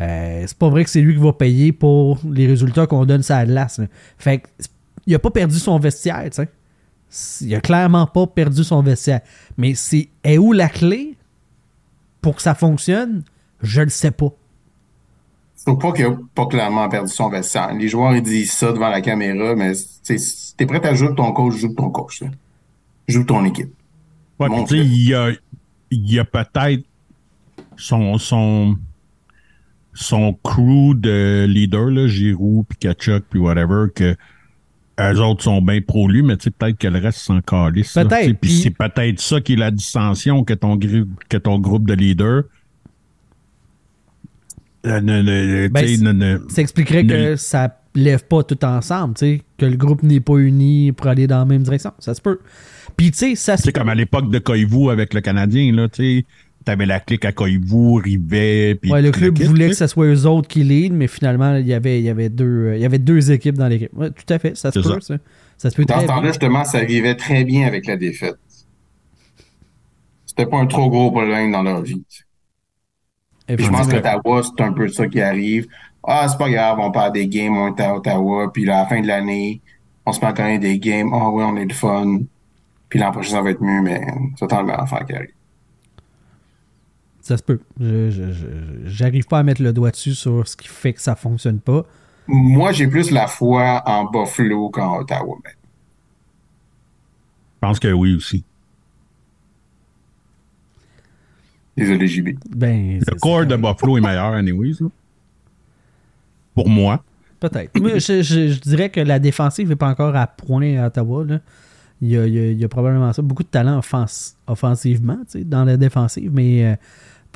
euh, c'est pas vrai que c'est lui qui va payer pour les résultats qu'on donne ça à l'as. là. Fait il a pas perdu son vestiaire, tu sais. Il a clairement pas perdu son vestiaire. Mais c'est est où la clé pour que ça fonctionne? Je le sais pas. Je trouve pas qu'il a pas clairement perdu son vestiaire. Les joueurs, ils disent ça devant la caméra, mais si t'es prêt à jouer ton coach, joue ton coach. là. Joue ton équipe. Ouais, puis il y a, il y a peut-être son, son, son crew de leaders, là, Giroud, puis Kachuk, puis whatever, que eux autres sont bien pro lui, mais tu sais, peut-être que le reste s'en calisse. Peut-être, Puis c'est peut-être ça qui est la dissension que ton, que ton groupe de leaders. euh, ne- ne- tu Ben, c'est- ne- ne- Ça expliquerait que Ne- ça lève pas tout ensemble, tu sais, que le groupe n'est pas uni pour aller dans la même direction. Ça se peut. Puis, tu sais, ça se C'est comme à l'époque de Koivu avec le Canadien, là, tu sais. T'avais la clique à Koivu, Rivet, puis Ouais, le club kit, voulait que ce soit eux autres qui lead, mais finalement, il y avait, il y avait, deux, euh, il y avait deux équipes dans l'équipe. Ouais, tout à fait, ça se peut, ça. ça. Ça se peut Dans ce temps-là, justement, ça vivait très bien avec la défaite. C'était pas un trop gros problème dans leur vie. Puis je pense qu'Ottawa, c'est un peu ça qui arrive. Ah, c'est pas grave, on perd des games, on est à Ottawa, puis à la fin de l'année, on se met à gagner des games. Ah oui, on est le fun. Puis l'an prochain, ça va être mieux, mais c'est totalement l'affaire qui arrive. Ça se peut. Je- je- je- J'arrive pas à mettre le doigt dessus sur ce qui fait que ça fonctionne pas. Moi, j'ai plus la foi en Buffalo qu'en Ottawa. mais Je pense que oui aussi. Désolé, JB. Ben, Le corps de. Buffalo est meilleur, anyways. là. Pour moi. Peut-être. Je, je- je dirais que la défensive n'est pas encore à point à Ottawa. là. Il, y a, il y a- il y a probablement ça. Beaucoup de talent offens- offensivement tu sais, dans la défensive, mais euh,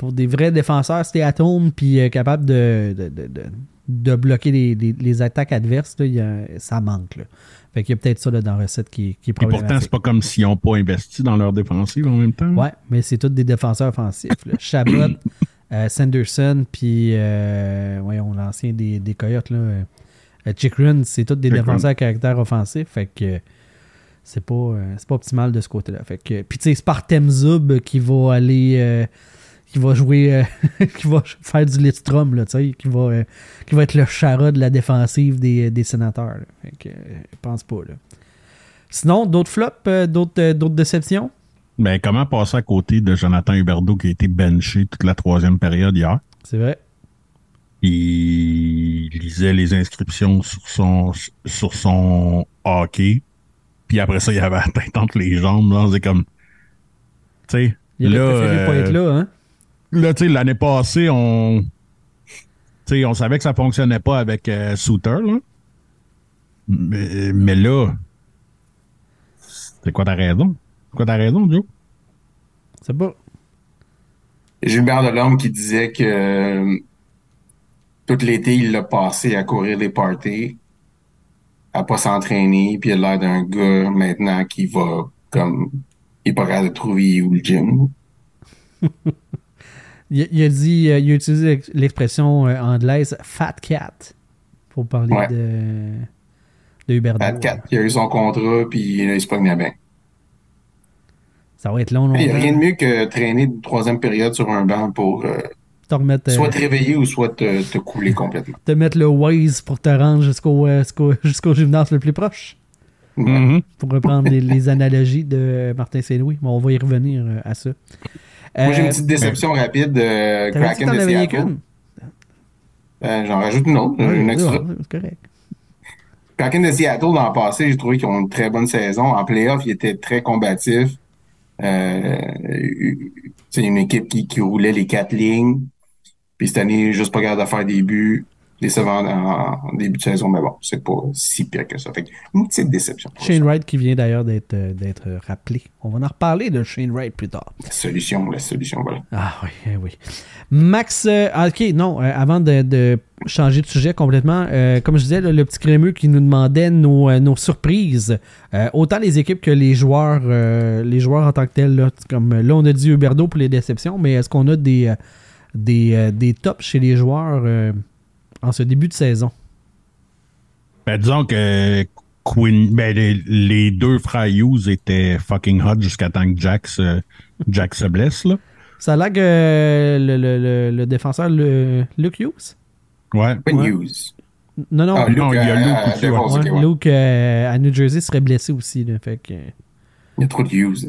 pour des vrais défenseurs, stay at home puis euh, capable de, de, de- de- de bloquer les, les- les attaques adverses, là, y a- ça manque. Là. Fait qu'il y a peut-être ça là, dans la recette qui, qui est Et pourtant, problématique. c'est pas comme s'ils n'ont pas investi dans leur défensive en même temps. Ouais, mais c'est tous des défenseurs offensifs. là. Chabot, euh, Sanderson, puis euh, voyons, l'ancien des, des Coyotes, là, euh, Chikrin, c'est tous des défenseurs à caractère offensif. Fait que c'est pas, pas optimal de ce côté-là. Fait que, puis tu sais, Spartem Zub qui va aller. Euh, qui va jouer, euh, qui va faire du Lidstrom, là, tu sais, qui va, euh, qui va être le chara de la défensive des, des sénateurs. Fait que, euh, je pense pas, là. Sinon, d'autres flops, euh, d'autres, euh, d'autres déceptions? Ben, comment passer à côté de Jonathan Huberdeau qui a été benché toute la troisième période hier? C'est vrai. Il lisait les inscriptions sur son, sur son hockey. Puis après ça, il avait la tête entre les jambes. Là, c'est comme. Tu sais. Il aurait là, préféré pas euh, être là, hein? Là, tu sais, l'année passée, on. Tu sais, on savait que ça fonctionnait pas avec euh, Souter, là. Mais, mais là. C'est quoi ta raison? C'est quoi ta raison, Joe? C'est pas. Gilbert Delorme qui disait que euh, tout l'été, il l'a passé à courir des parties, à pas s'entraîner, puis il a l'air d'un gars maintenant qui va comme il est pas capable de trouver où le gym. Il, il a dit, euh, il a utilisé l'ex- l'expression euh, anglaise fat cat pour parler Ouais. de, de Huberdeau. Pat Cat, il a eu son contrat, puis il se promenait bien. Ça va être long, Il n'y a longtemps. rien de mieux que traîner une troisième période sur un banc pour euh, Te remettre, soit te réveiller ou soit te, te couler complètement. te mettre le Waze pour te rendre jusqu'au jusqu'au jusqu'au gymnase le plus proche. Mhm. Pour reprendre les, les analogies de Martin Saint-Louis. Mais on va y revenir à ça. Moi, j'ai Euh, une petite déception rapide de t'avais dit que Kraken de Seattle. Euh, J'en rajoute une autre, une extra. c'est correct. Kraken de Seattle, dans le passé, j'ai trouvé qu'ils ont une très bonne saison. En playoff, ils étaient très combatifs. Euh, c'est une équipe qui, qui roulait les quatre lignes. Puis cette année, juste pas capable de faire des buts. Décevant en, en début de saison, mais bon, c'est pas si pire que ça. Fait une petite déception. Shane. Wright qui vient d'ailleurs d'être euh, d'être rappelé. On va en reparler de Shane Wright plus tard. La solution, la solution, voilà. Ah oui, eh oui. Max, euh, ah, ok, non, euh, avant de, de changer de sujet complètement, euh, comme je disais, le petit crémeux qui nous demandait nos, nos surprises, autant les équipes que les joueurs, les joueurs en tant que tels, là, comme là on a dit Huberdo pour les déceptions, mais est-ce qu'on a des, des, des tops chez les joueurs en ce début de saison? Ben, disons que Quinn, ben, les, les deux frères Hughes étaient fucking hot jusqu'à temps que Jack se, Jack se blesse, là. Ça a l'air que le, le- le- le défenseur le, Luke Hughes? Ouais. Quinn Ouais. Hughes. Non, non, Ah, Luke, non, il y a euh, Luke aussi, ouais. Luke euh, à New Jersey serait blessé aussi. Là, fait que, Il y a trop de Hughes.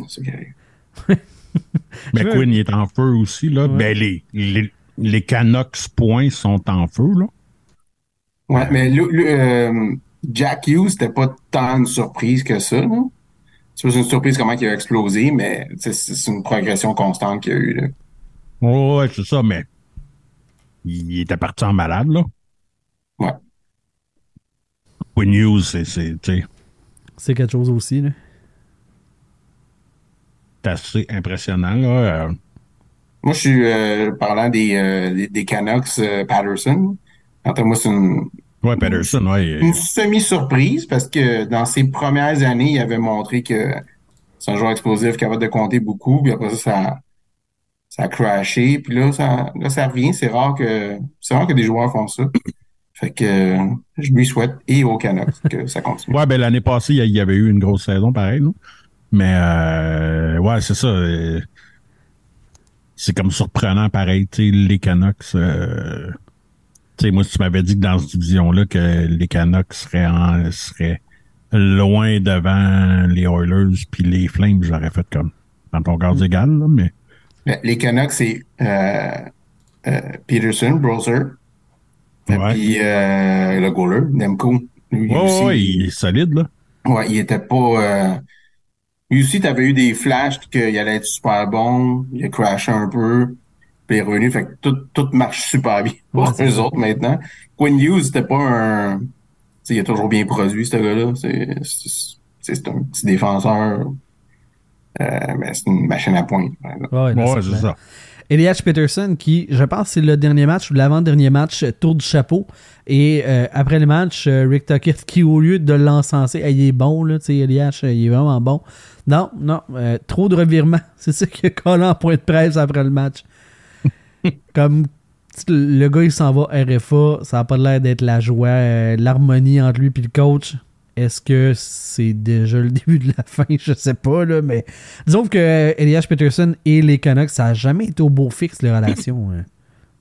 Mais Je veux- Quinn, il est en feu aussi, là. Ouais. Ben, les, les, les Canucks points sont en feu, là. Ouais, mais le, le, euh, Jack Hughes, c'était pas tant une surprise que ça. Tu c'est pas une surprise comment il a explosé, mais c'est une progression constante qu'il y a eu. Là. Ouais, ouais, c'est ça, mais il était parti en malade, là. Ouais. Quinn News, c'est, c'est, quelque chose aussi. Là. c'est assez impressionnant, là. Euh, Moi, je suis euh, parlant des, euh, des, des Canucks euh, Patterson. Quant à moi, c'est une, ouais, ouais. une semi-surprise parce que dans ses premières années, il avait montré que c'est un joueur explosif capable de compter beaucoup. Puis après ça, ça, ça a crashé. Puis là, ça, là, ça revient. C'est rare que c'est rare que des joueurs font ça. Fait que je lui souhaite et aux Canucks que ça continue. Ouais, ben l'année passée, il y avait eu une grosse saison, pareil, non? Mais euh, ouais, c'est ça. euh, c'est comme surprenant, pareil, tu sais, les Canucks. euh, sais, moi, si tu m'avais dit que dans cette division-là, que les Canucks seraient, en, seraient loin devant les Oilers puis les Flames, j'aurais fait comme dans ton garde égal, là, mais Le- Les Canucks, c'est euh, euh, Peterson, Browser, puis euh, le goaler, Nemco. Lui Ouais, aussi, ouais, il est solide, là. Ouais, il était pas. Euh... Lui aussi, t'avais eu des flashs qu'il allait être super bon. Il a crashé un peu. Puis il est revenu. Fait que tout, tout marche super bien pour Ouais, eux autres maintenant. Quinn Hughes, c'était pas un. Tu sais, il a toujours bien produit, ce gars-là. C'est, un petit défenseur. Euh, mais c'est une machine à pointe. Ouais, c'est ça. Elias Peterson, qui, je pense, c'est le dernier match ou l'avant-dernier match, euh, tour du chapeau. Et euh, après le match, euh, Rick Tuckett, qui, au lieu de l'encenser, Hey, il est bon, là, tu sais, Elias, il est vraiment bon. Non, non, euh, trop de revirements. C'est ça qu'il a collé en point de presse après le match. Comme le gars, il s'en va RFA, ça n'a pas l'air d'être la joie, euh, l'harmonie entre lui et le coach. Est-ce que c'est déjà le début de la fin? Je sais pas, là, mais disons que euh, Elias Peterson et les Canucks, ça n'a jamais été au beau fixe, leur relation, euh,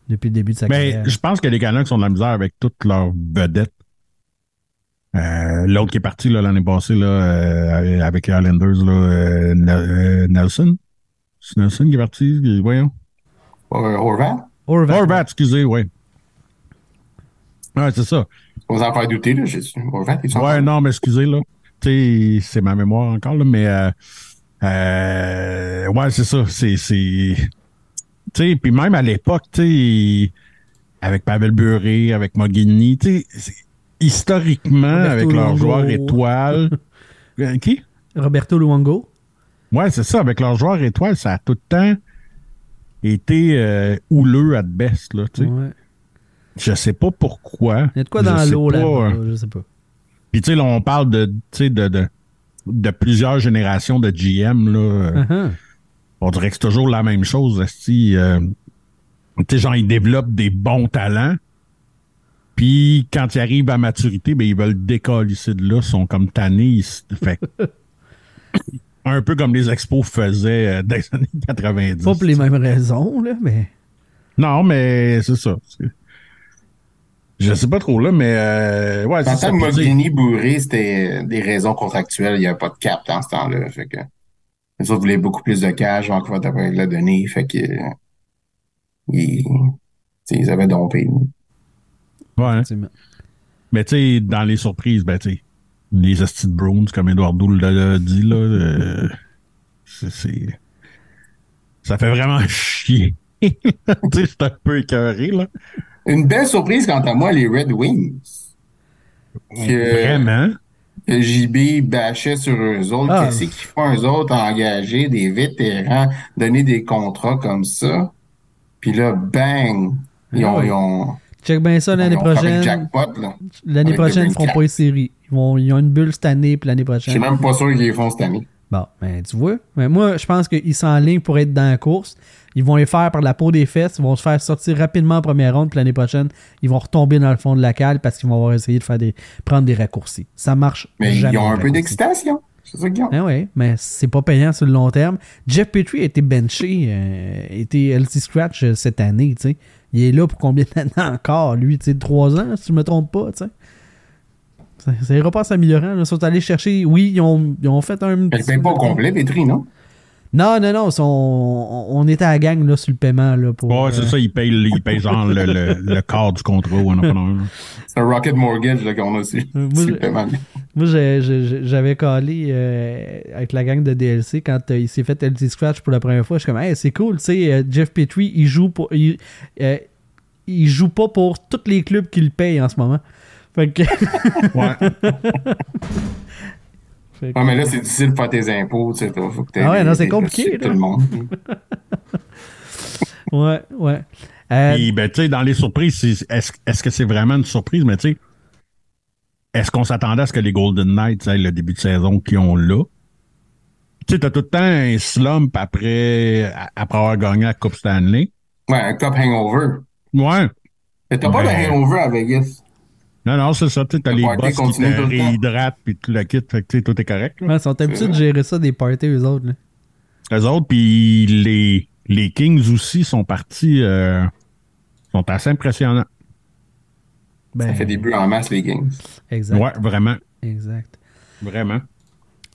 depuis le début de sa Mais carrière. je pense que les Canucks ont de la misère avec toutes leurs vedettes. Euh, L'autre qui est parti l'année passée là, euh, avec les Islanders, là, Ne- Nelson? C'est Nelson qui est parti, voyons. Euh, Horvat, Horvat. Horvat, excusez, ouais. Ouais, c'est ça. on va en faire douter, là. J'ai Horvat, il s'en Ouais, non, mais excusez, là. Tu sais, c'est ma mémoire encore, là, mais euh, euh, ouais, c'est ça. C'est. c'est- Tu sais, puis même à l'époque, tu sais, avec Pavel Buré, avec Mogini, tu sais, c'est- historiquement, Roberto avec leurs joueurs étoiles. Qui? Roberto Luongo. Ouais, c'est ça. Avec leurs joueurs étoiles, ça a tout le temps été euh, houleux at best, là, tu sais. Ouais. Je sais pas pourquoi. Il y a de quoi dans l'eau, là, euh, je sais pas. Puis tu sais, là, on parle de, tu sais, de, de, de plusieurs générations de GM, là. Uh-huh. On dirait que c'est toujours la même chose, esti. Euh, tu sais, genre, ils développent des bons talents. Puis quand ils arrivent à maturité, ben, ils veulent décalisser de là, ils sont comme tannés. ils fait un peu comme les expos faisaient euh, dans les années 90. Pas pour les mêmes raisons, là, mais. Non, mais c'est ça. Je sais pas trop là, mais euh, ouais, c'est ça. Mogini bourré, c'était des raisons contractuelles. Il n'y avait pas de cap dans ce temps-là. Fait que les autres voulaient beaucoup plus de cash. Vancouver t'avait pas la donner. Fait que euh, ils, ils avaient dompé. ouais, hein. Mais tu sais, dans les surprises, ben tu sais, les Esti de Browns, comme Eduardo l'a dit, là, euh, c'est, Ça fait vraiment chier. c'est un peu écœuré, là. Une belle surprise quant à moi, les Red Wings. Que, Vraiment. que JB bâchait sur eux autres. Ah. Qu'est-ce qu'ils font eux autres engager des vétérans, donner des contrats comme ça? Puis là, bang! Ils ont, Ah oui. ils ont, Check bien ça l'année prochaine. L'année prochaine, ils feront Cap. pas les séries. Ils, vont, ils ont une bulle cette année, puis l'année Je suis prochaine. même pas sûr qu'ils les font cette année. Bon, ben, tu vois. Mais moi, je pense qu'ils sont en ligne pour être dans la course. Ils vont les faire par la peau des fesses. Ils vont se faire sortir rapidement en première ronde. Puis l'année prochaine, ils vont retomber dans le fond de la cale parce qu'ils vont avoir essayé de faire des, prendre des raccourcis. Ça marche Mais jamais. ils ont un peu d'excitation. C'est ça qu'ils ont. Ah oui, mais c'est pas payant sur le long terme. Jeff Petrie a été benché, euh, a été LC Scratch euh, cette année, tu sais. Il est là pour combien d'années encore, lui, tu sais, trois ans, si je me trompe pas, tu sais. Ça, ça ira pas s'améliorant. Ils sont allés chercher, oui, ils ont, ils ont fait un petit paye pas au complet, Petri, non? Non, non, non, on, on- était à la gang là, sur le paiement. Là, pour, Ouais, euh, c'est ça, il paye, il paye genre le, le, le quart du contrat. C'est un Rocket Mortgage là, qu'on a aussi. Moi, C'est je- le paiement. Moi, j'ai- j'ai- j'avais calé euh, avec la gang de DLC quand euh, il s'est fait LT Scratch pour la première fois. Je suis comme, hey, c'est cool, tu sais, euh, Jeff Petrie, il joue pour. Il, euh, il joue pas pour tous les clubs qu'il paye en ce moment. Fait que. Ouais. Fait que- Ouais, mais là, c'est difficile de faire tes impôts, tu sais. Faut que t'aies Ah ouais, non, c'est compliqué, là. Tout le monde. Ouais, ouais. Euh, Puis, ben, tu sais, dans les surprises, est-ce est-ce que c'est vraiment une surprise? Mais tu sais, est-ce qu'on s'attendait à ce que les Golden Knights aient le début de saison qu'ils ont là? Tu sais, t'as tout le temps un slump après, après avoir gagné la Coupe Stanley. Ouais, un Cup Hangover. Ouais. Mais t'as pas de Ouais. Hangover à Vegas. Non, non, c'est ça. Tu sais, t'as Le les boss qui te tout le temps. réhydratent puis tout le kit. Fait que, tout est correct. là. ouais, ils sont habitués de gérer ça des parties, eux autres. Là. Eux autres, puis les, les Kings aussi sont partis, euh, sont assez impressionnants. Ben, Ça fait des buts en masse, les Kings. Exact. Ouais, vraiment. Exact. Vraiment.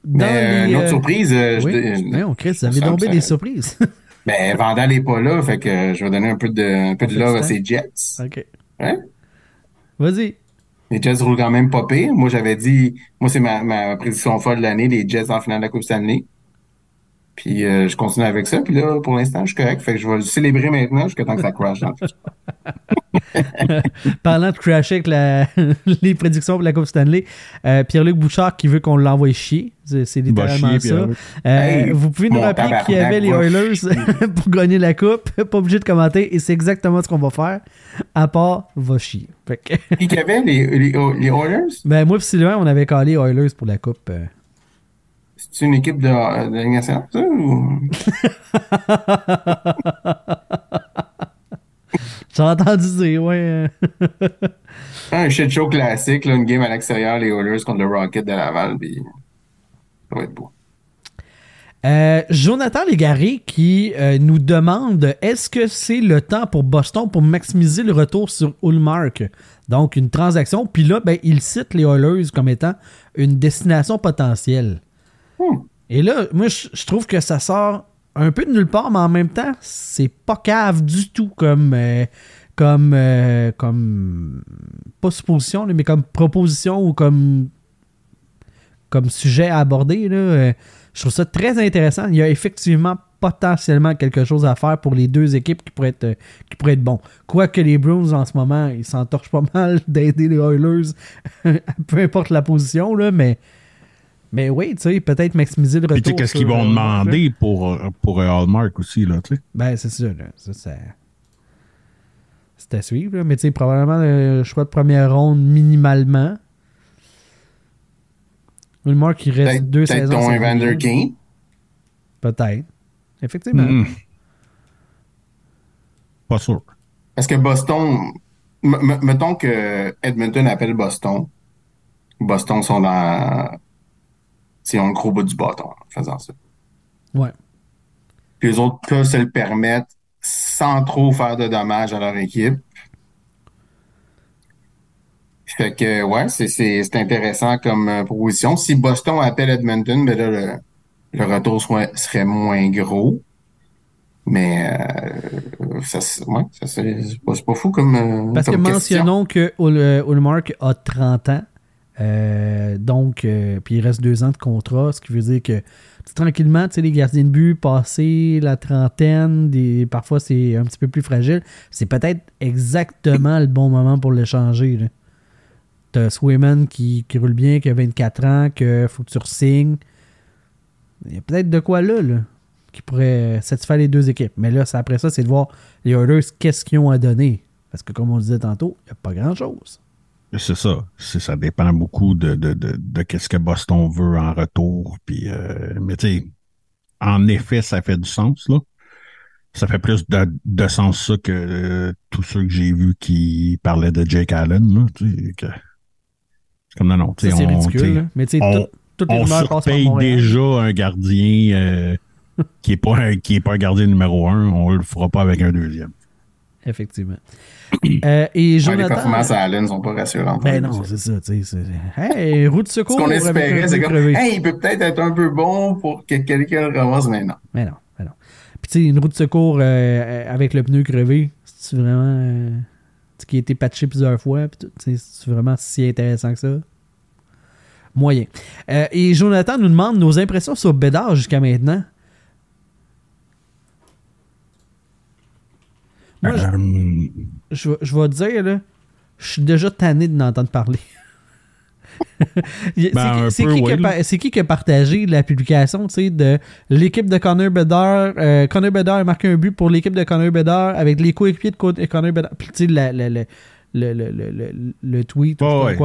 Dans Mais euh, les, une autre euh, surprise, euh, je- Oui, je- Ouais, on Chris, vous avez tombé des surprises. Ben, Vandal n'est pas là, fait que je vais donner un peu de, un peu de love à ces Jets. ok. Hein? Vas-y. Les Jets roulent quand même pas pire. Moi, j'avais dit, moi, c'est ma, ma prédiction folle de l'année, les Jets en finale de la Coupe Stanley. Puis, euh, je continue avec ça. Puis là, pour l'instant, je suis correct. Fait que je vais le célébrer maintenant jusqu'à temps que ça crash. dans le futur. Parlant de crasher avec la- les prédictions pour la Coupe Stanley, euh, Pierre-Luc Bouchard qui veut qu'on l'envoie chier. C'est littéralement chier, ça. Euh, Hey, vous pouvez nous rappeler qu'il y avait les Oilers pour gagner la Coupe. Pas obligé de commenter. Et c'est exactement ce qu'on va faire. À part, va chier. Fait que- y avait les, les, les Oilers? ben, moi et Sylvain, on avait calé Oilers pour la Coupe. Euh. C'est une équipe de, de la Ligue nationale, ça? Ou... J'ai entendu dire, ouais. euh. Un shit show classique, là, une game à l'extérieur, les Oilers contre le Rocket de Laval. Puis, ça va être beau. Euh, Jonathan Légaré qui euh, nous demande est-ce que c'est le temps pour Boston pour maximiser le retour sur Ulmark Donc, une transaction. Puis là, ben, il cite les Oilers comme étant une destination potentielle. Hmm. Et là, moi, je trouve que ça sort un peu de nulle part, mais en même temps, c'est pas cave du tout comme. euh, comme. euh, comme. Pas supposition, mais comme proposition ou comme. Comme sujet à aborder. Là, euh, je trouve ça très intéressant. Il y a effectivement potentiellement quelque chose à faire pour les deux équipes qui pourraient être, qui pourraient être bons. Quoique les Bruins, en ce moment, ils s'entorchent pas mal d'aider les Oilers, peu importe la position, là, mais. Mais oui, tu sais, peut-être maximiser le retour. Puis tu sais, qu'est-ce qu'ils vont euh, demander pour, euh, pour euh, Hallmark aussi, là, tu sais? Ben, c'est ça, là. Ça, ça- C'est à suivre, là. Mais tu sais, probablement le choix de première ronde minimalement. Ulmar qui reste Peut-être deux peut-être saisons. ton sans Evander. King. Peut-être. Effectivement. Mm. Pas sûr. Parce que Boston, mettons que Edmonton appelle Boston. Boston sont dans. C'est un gros bout du bâton en faisant ça. Ouais. Puis les autres peuvent se le permettre sans trop faire de dommages à leur équipe. Fait que, ouais, c'est, intéressant comme euh, proposition. Si Boston appelle Edmonton, ben là, le, le retour soit- serait moins gros. Mais, euh, ça, c'est- ouais, ça c'est pas, fou comme, euh, Parce que question. mentionnons que Ul- euh, Ulmark a 30 ans. Euh, donc, euh, puis il reste deux ans de contrat, ce qui veut dire que tranquillement, tu sais, les gardiens de but, passé la trentaine, des, parfois c'est un petit peu plus fragile. C'est peut-être exactement le bon moment pour l'échanger. là. T'as Swayman qui, qui roule bien, qui a 24 ans, que faut que tu re-signes. Il y a peut-être de quoi là, là, qui pourrait satisfaire les deux équipes. Mais là, après ça, c'est de voir les Oilers, qu'est-ce qu'ils ont à donner? Parce que comme on disait tantôt, il n'y a pas grand-chose. C'est ça. C'est- Ça dépend beaucoup de, de, de, de qu'est-ce que Boston veut en retour. Puis, euh, mais tu sais, en effet, ça fait du sens, là. Ça fait plus de, de sens ça que euh, tous ceux que j'ai vus qui parlaient de Jake Allen, là. Tu sais, que... comme non, non. tu Ça, sais, c'est ridicule. là. Mais tu sais, on- tout- toutes les on surpaye déjà un gardien euh, qui est pas un, qui est pas un gardien numéro un. On le fera pas avec un deuxième. Effectivement. Euh, et Ouais, les Jonathan. performances à Allen sont pas rassurantes. ben non, c'est ça, tu sais. c'est- Hey, roue de Ce secours. qu'on espérait, c'est comme, hey, il peut peut-être être un peu bon pour que quelqu'un le ramasse, mais non. Mais non, mais non. Puis tu sais, une roue de secours euh, avec le pneu crevé, c'est vraiment. euh, qui a été patché plusieurs fois, c'est vraiment si intéressant que ça? Moyen. Euh, et Jonathan nous demande nos impressions sur Bédard jusqu'à maintenant. Moi, je, je, vais- je vais te dire, là, je suis déjà tanné de n'entendre parler. c'est Ben, qui, c'est qui qui oui, qui qui a partagé la publication de l'équipe de Connor Bedard euh, Connor Bedard a marqué un but pour l'équipe de Connor Bedard avec les coéquipiers de Co- Connor Bedard. Puis, tu sais, la- la- la- le, le, le, le, le tweet, Ouais,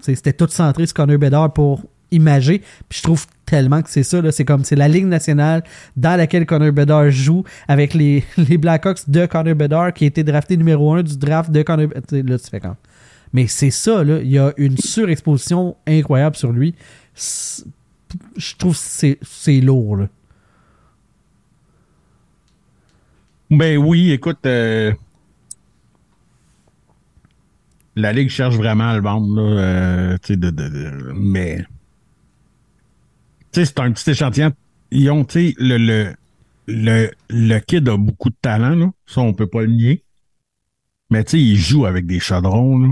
c'était tout centré sur Connor Bedard pour Puis je trouve tellement que c'est ça. C'est comme c'est la Ligue nationale dans laquelle Connor Bedard joue avec les, les Blackhawks de Connor Bedard qui a été drafté numéro 1 du draft de Connor Bedard. Là, tu fais quand Mais c'est ça, là. Il y a une surexposition incroyable sur lui. Je trouve que c'est, lourd, là. Ben oui, écoute, euh, la Ligue cherche vraiment à le vendre, là, euh, de, de- mais sais, c'est un petit échantillon. Ils ont, tu sais, le, le, le, le kid a beaucoup de talent, là. Ça, on peut pas le nier. Mais tu sais, il joue avec des chaudrons, là.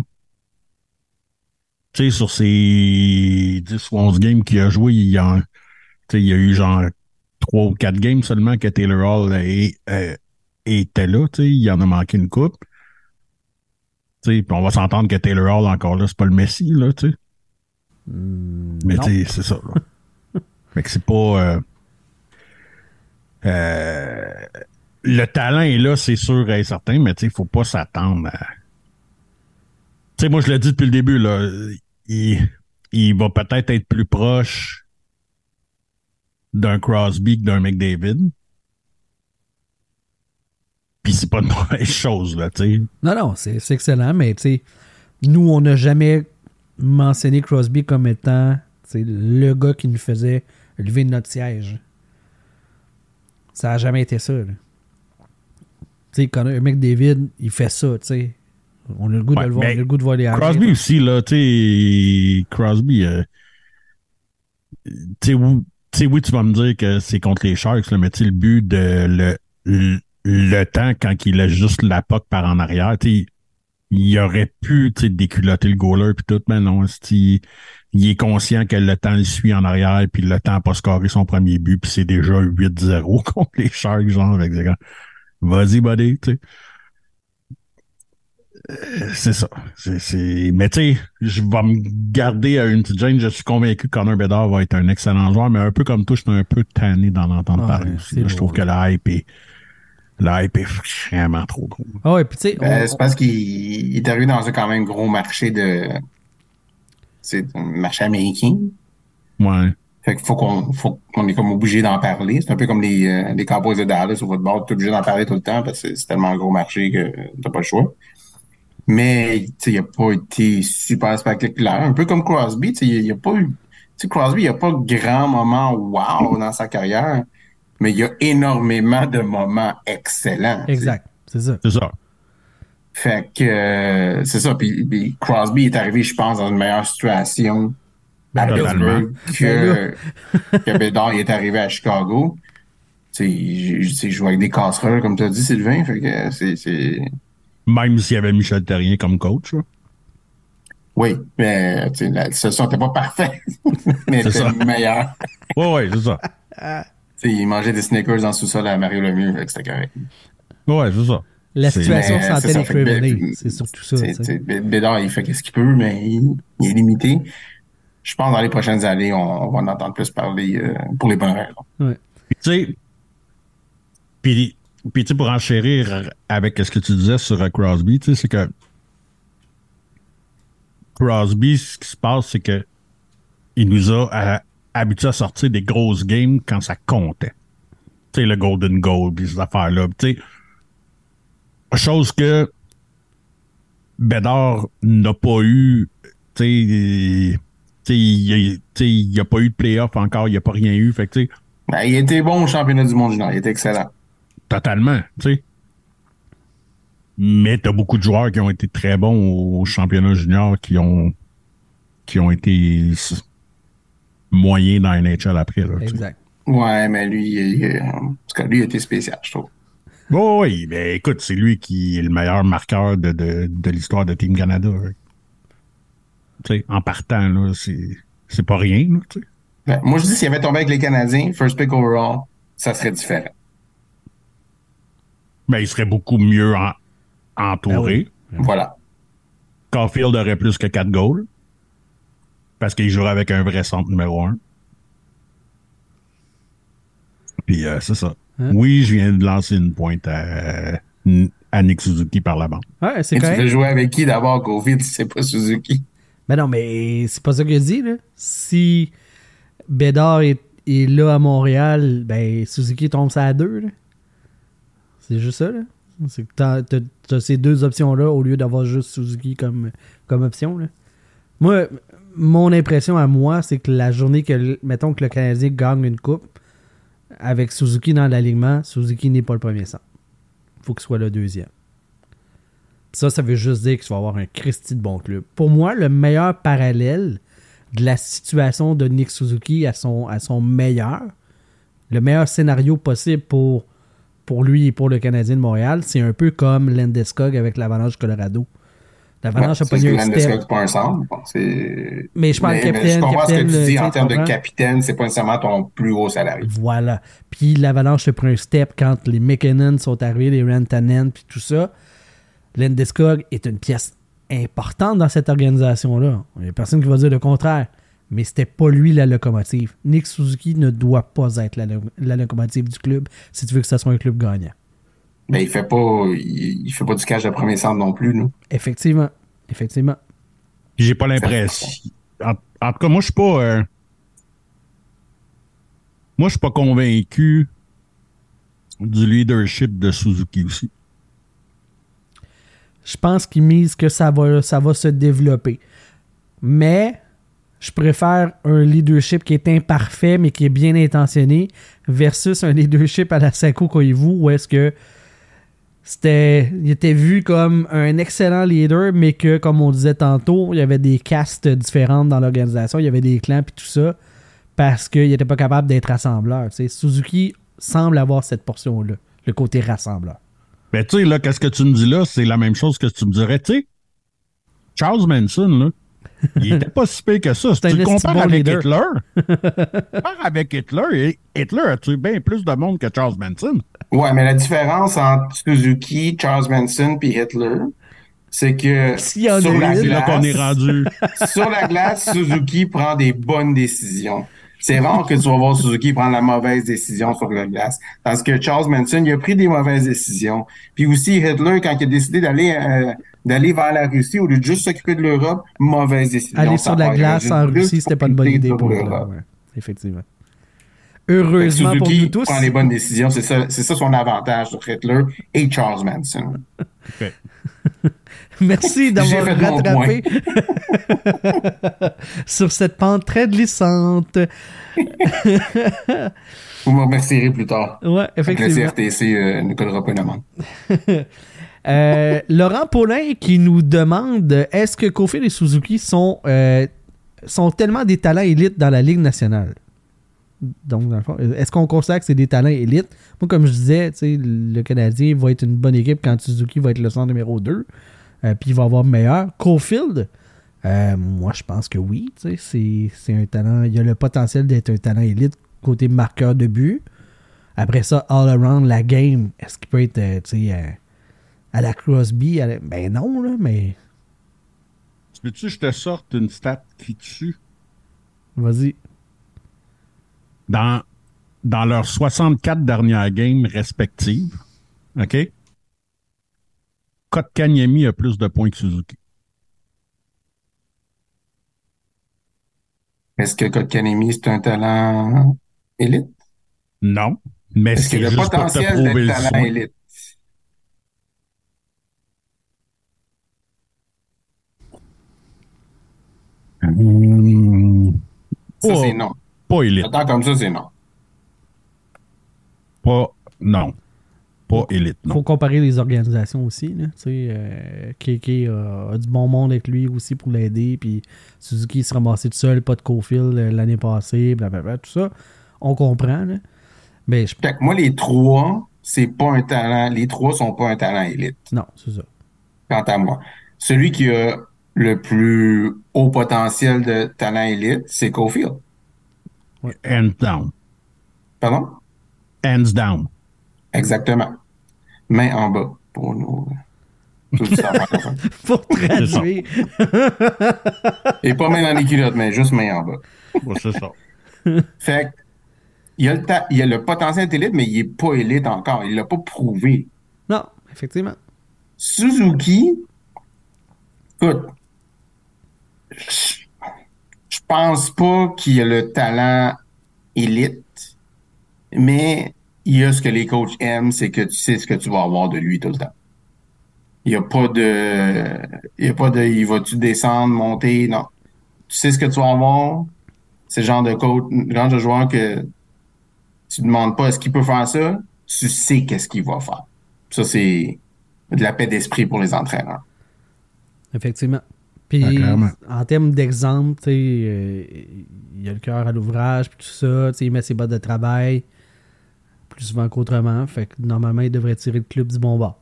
Tu sais, sur ses 10 ou 11 games qu'il a joué, il y a, il y a eu genre 3 ou 4 games seulement que Taylor Hall est, euh, était là, tu sais, il en a manqué une coupe. Tu sais, on va s'entendre que Taylor Hall, encore là, c'est pas le Messi, là, tu sais. Mais non. tu sais, c'est ça, là. Fait que c'est pas... euh, euh, le talent est là, c'est sûr et certain, mais tu sais, faut pas s'attendre à... Moi, je l'ai dit depuis le début, là, il, il va peut-être être plus proche d'un Crosby que d'un McDavid. Puis c'est pas une mauvaise chose, là, tu. Non, non, c'est, c'est excellent, mais tu nous, on n'a jamais mentionné Crosby comme étant le gars qui nous faisait lever de notre siège. Ça n'a jamais été ça. Tu sais, quand un mec David, il fait ça, tu sais. On a le goût Ouais, de le voir, on a le goût de voir les Crosby aussi, là, tu sais, Crosby, euh, tu sais, oui, tu vas me dire que c'est contre les Sharks, là, mais tu sais, le but de le, le, le temps quand il a juste la puck par en arrière, tu sais, il aurait pu, déculotter le goaler puis tout, mais non, il, il est conscient que le temps le suit en arrière puis le temps n'a pas scoré son premier but puis c'est déjà 8-0 contre les Sharks, genre, avec des gars. Vas-y, buddy, tu sais. Euh, C'est ça. C'est, c'est... Mais tu sais, je vais me garder à une petite gêne. Je suis convaincu que Connor Bedard va être un excellent joueur, mais un peu comme toi, je suis un peu tanné d'en entendre parler aussi. là. Je trouve que la hype est, la hype est vraiment trop gros. Ouais, puis tu sais, on- c'est parce qu'il il est arrivé dans un quand même gros marché de. C'est un marché américain. Ouais. Fait qu'il faut qu'on faut qu'on est comme obligé d'en parler. C'est un peu comme les, euh, les Cowboys de Dallas au football. T'es obligé d'en parler tout le temps parce que c'est tellement un gros marché que t'as pas le choix. Mais tu sais, il a pas été super spectaculaire. Un peu comme Crosby. tu sais, Il n'y a pas eu. Tu sais, Crosby, il n'y a pas grand moment wow dans sa carrière. Mais il y a énormément de moments excellents. exact, c'est ça. C'est ça. Fait que euh, c'est ça. Puis, puis Crosby est arrivé, je pense, dans une meilleure situation à Totalement. Pittsburgh que, que Bédard il est arrivé à Chicago. Tu sais, joue avec des casseroles, comme tu as dit, Sylvain. Fait que c'est. Même s'il y avait Michel Terrien comme coach. là. Oui, mais tu sais, la situation n'était pas parfaite. mais c'était meilleur. Ouais, ouais, c'est ça. Il mangeait des sneakers dans le sous-sol à Mario Lemieux, fait que c'était correct. Ouais, c'est ça. La situation ça, les. Ben- C'est surtout ça. Bédard, il fait ce qu'il peut, mais il, il est limité. Je pense que dans les prochaines années, on, on va en entendre plus parler euh, pour les bonnes raisons. Ouais. Puis, tu sais, puis, puis tu sais, pour enchérir avec ce que tu disais sur euh, Crosby, tu sais, c'est que Crosby, ce qui se passe, c'est que il nous a habitués à sortir des grosses games quand ça comptait. Tu sais, le Golden Goal, puis ces affaires-là. Tu sais, chose que Bédard n'a pas eu, tu sais, tu il n'y a, pas eu de playoff encore, il n'y a pas rien eu. Fait que, tu Ben, il était bon au championnat du monde junior, il était excellent. Totalement, tu sais. Mais t'as beaucoup de joueurs qui ont été très bons au championnat junior qui ont qui ont été moyens dans NHL après. Là, tu sais. Exact. Ouais, mais lui, il, il- parce que lui, il était spécial, je trouve. Oh, oui, mais écoute, c'est lui qui est le meilleur marqueur de, de, de l'histoire de Team Canada. hein. Tu sais, en partant, là, c'est, c'est pas rien. Là, tu sais. Ben, moi, je dis, s'il avait tombé avec les Canadiens, first pick overall, ça serait différent. Ben, il serait beaucoup mieux en- entouré. Voilà. Caulfield aurait plus que 4 goals. Parce qu'il jouerait avec un vrai centre numéro 1. Puis euh, c'est ça. Oui, je viens de lancer une pointe à, à Nick Suzuki par la bande. Ouais, c'est tu veux jouer avec qui d'abord, Covid, si c'est pas Suzuki? Ben non, mais c'est pas ça qu'il a dit, là. Si Bédard est, est là à Montréal, ben Suzuki tombe ça à deux, là. C'est juste ça, là. C'est que t'as, t'as- t'as ces deux options-là au lieu d'avoir juste Suzuki comme, comme option, là. Moi, mon impression à moi, c'est que la journée que, mettons que le Canadien gagne une coupe, avec Suzuki dans l'alignement, Suzuki n'est pas le premier centre. faut qu'il soit le deuxième. Ça, ça veut juste dire que tu vas avoir un Christy de bon club. Pour moi, le meilleur parallèle de la situation de Nick Suzuki à son, meilleur, le meilleur scénario possible pour, pour lui et pour le Canadien de Montréal, c'est un peu comme Landeskog avec l'Avalanche Colorado. L'Avalanche Ouais, a un step. c'est pas un centre. Bon, Mais je parle mais, capitaine, mais je comprends ce que tu dis en termes de capitaine, c'est pas nécessairement ton plus haut salaire. Voilà. Puis l'Avalanche a pris un step quand les McKinnon sont arrivés, les Rantanen, puis tout ça. Landeskog est une pièce importante dans cette organisation-là. Il n'y a personne qui va dire le contraire. Mais c'était pas lui la locomotive. Nick Suzuki ne doit pas être la, lo- la locomotive du club si tu veux que ce soit un club gagnant. Mais il fait pas, il, il fait pas du cash de premier centre non plus, nous. Effectivement. Effectivement. J'ai pas l'impression. En, en tout cas, moi, je suis pas. euh, moi, je suis pas convaincu du leadership de Suzuki aussi. Je pense qu'il mise que ça va, ça va se développer. Mais je préfère un leadership qui est imparfait mais qui est bien intentionné versus un leadership à la Sako Koivu où est-ce que c'était il était vu comme un excellent leader mais que comme on disait tantôt il y avait des castes différentes dans l'organisation il y avait des clans puis tout ça parce qu'il n'était pas capable d'être rassembleur. Suzuki semble avoir cette portion là le côté rassembleur Ben, tu sais, là, qu'est-ce que tu me dis là? C'est la même chose que tu me dirais, tu sais. Charles Manson, là, il était pas si pire que ça. Si tu le compares bon avec leader. Hitler, compare avec Hitler, Hitler a tué bien plus de monde que Charles Manson. Ouais, mais la différence entre Suzuki, Charles Manson puis Hitler, c'est que sur la là qu'on est glace, rendu. sur la glace, Suzuki prend des bonnes décisions. C'est rare que tu vas voir Suzuki prendre la mauvaise décision sur la glace. Parce que Charles Manson, il a pris des mauvaises décisions. Puis aussi Hitler, quand il a décidé d'aller euh, d'aller vers la Russie au lieu de juste s'occuper de l'Europe, mauvaise décision. Aller sur la glace en Russie, c'était pas une bonne idée pour l'Europe. ouais. Effectivement. Heureusement pour nous tous. prend les bonnes décisions. C'est ça, c'est ça son avantage sur Hitler et Charles Manson. Merci d'avoir rattrapé sur cette pente très glissante. Vous me remercierez plus tard. Ouais, Avec le effectivement. CRTC, euh, Nicolas Rappelemont. Euh, Laurent Paulin qui nous demande est-ce que Kofield et Suzuki sont, euh, sont tellement des talents élites dans la Ligue nationale? Donc, dans le fond, est-ce qu'on considère que c'est des talents élites? Moi, comme je disais, le Canadien va être une bonne équipe quand Suzuki va être le centre numéro 2, euh, puis il va avoir meilleur. Cofield, euh, moi, je pense que oui. C'est un talent. Il a le potentiel d'être un talent élite côté marqueur de but. Après ça, all around la game, est-ce qu'il peut être euh, tu sais, euh, à la Crosby à la- Ben non, là, mais Veux-tu que je te sorte une stat qui tue? vas-y. Dans, dans leurs 64 dernières games respectives, OK? Kotkaniemi a plus de points que Suzuki. Est-ce que Kotkaniemi, c'est un talent élite? Non, mais c'est a le juste pour te potentiel prouver le talent élite? Hum, Ça, Pas- c'est non. Pas élite. Attends, comme ça, c'est non. Pas, non. pas élite, Il faut comparer les organisations aussi. Là, tu sais, euh, KK a, du bon monde avec lui aussi pour l'aider. Puis Suzuki se ramassait tout seul, pas de Cofield euh, l'année passée, blablabla, tout ça. On comprend. Là. Mais je Fait que moi, les trois, c'est pas un talent. Les trois sont pas un talent élite, Non, c'est ça. quant à moi. Celui qui a le plus haut potentiel de talent élite, c'est Cofield. Hands down. Pardon? Hands down. Exactement. Main en bas pour nous. Tout ça, francophone. Pour traduire. Et pas main dans les culottes, mais juste main en bas. Ouais, c'est ça. Fait que, il y a le, ta- il y a le potentiel d'élite, mais il est pas élite encore. Il l'a pas prouvé. non, effectivement. Suzuki, écoute, pense pas qu'il a le talent élite, mais il y a ce que les coachs aiment, c'est que tu sais ce que tu vas avoir de lui tout le temps. Il n'y a pas de, il y a pas de, il va-tu descendre, monter, non. Tu sais ce que tu vas avoir? C'est le genre de coach, le genre de joueur que tu demandes pas est-ce qu'il peut faire ça, tu sais qu'est-ce qu'il va faire. Ça, c'est de la paix d'esprit pour les entraîneurs. Effectivement. Puis, Ah, en termes d'exemple, tu sais, euh, il a le cœur à l'ouvrage, puis tout ça. tu sais, Il met ses bottes de travail plus souvent qu'autrement. Fait que normalement, il devrait tirer le club du bon bord.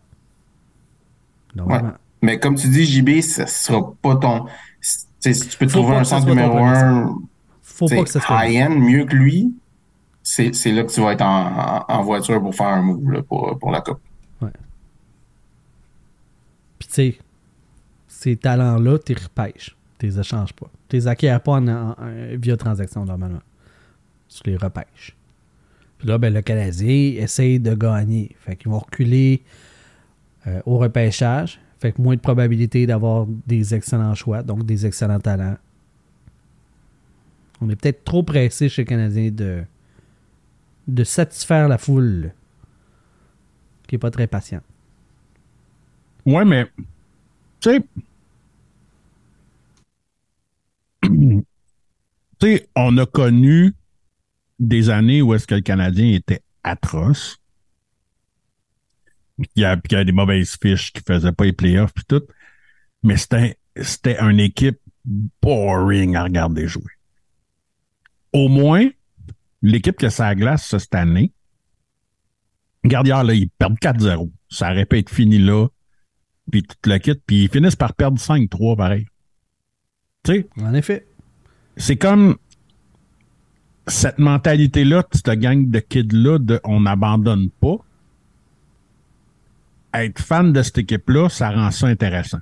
Ouais. Normalement. Mais comme tu dis, JB, ça sera pas ton. Si tu peux Faut trouver un ton numéro un Faut tu pas que ça soit. high-end, mieux que lui, c'est c'est là que tu vas être en, voiture pour faire un move là, pour, pour la coupe. Puis, tu sais, ces talents-là, tu les repêches. Tu les échanges pas. Tu les acquiers pas en, via transaction, normalement. Tu les repêches. Puis là, ben, le Canadien essaye de gagner. Fait qu'ils vont reculer euh, au repêchage. Fait que moins de probabilité d'avoir des excellents choix, donc des excellents talents. On est peut-être trop pressé chez le Canadien de, de satisfaire la foule qui est pas très patiente. Ouais, mais, tu sais, tu sais, on a connu des années où est-ce que le Canadien était atroce. Il y a, il y a des mauvaises fiches qui faisaient pas les playoffs puis tout. Mais c'était, c'était une équipe boring à regarder jouer. Au moins, l'équipe que ça glace cette année, regarde là, ils perdent 4-0. Ça aurait pu être fini là puis tout le kit, puis ils finissent par perdre 5-3 pareil. Tu sais, En effet. c'est comme cette mentalité-là, cette gang de kids-là, de on n'abandonne pas. Être fan de cette équipe-là, ça rend ça intéressant.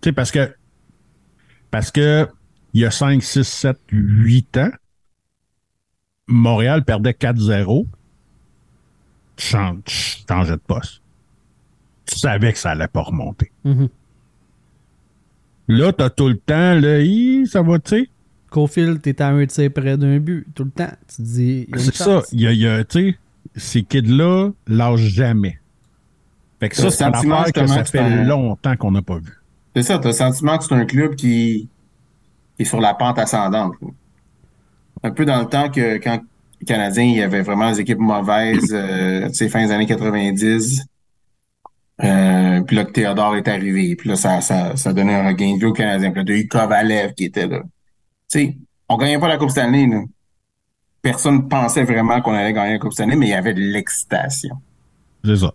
Tu sais, parce que parce que il y a 5, 6, 7, 8 ans, Montréal perdait 4-0 tu chan- tu changeais de poste. Tu savais que ça allait pas remonter. Mhm. Là, t'as tout le temps, là, Hi, ça va, tu sais? Cofield, t'es à un tir près d'un but tout le temps. Tu te dis, il y a une C'est ça. Il y a, il y a, tu sais, ces kids-là lâchent jamais. Fait que T'as ça, c'est sentiment, affaire que ça fait un- longtemps qu'on n'a pas vu. C'est ça, tu as le sentiment que c'est un club qui est sur la pente ascendante. là. Un peu dans le temps que quand les Canadiens, il y avait vraiment des équipes mauvaises, euh, tu sais, fin des années 90. Euh, puis là, que Théodore est arrivé. Puis là, ça, ça, ça donnait un regain de vie aux Canadiens. Puis là, t'as eu Kovalev qui était là. Tu sais, on gagnait pas la Coupe Stanley, là. Personne pensait vraiment qu'on allait gagner la Coupe Stanley, mais il y avait de l'excitation. C'est ça.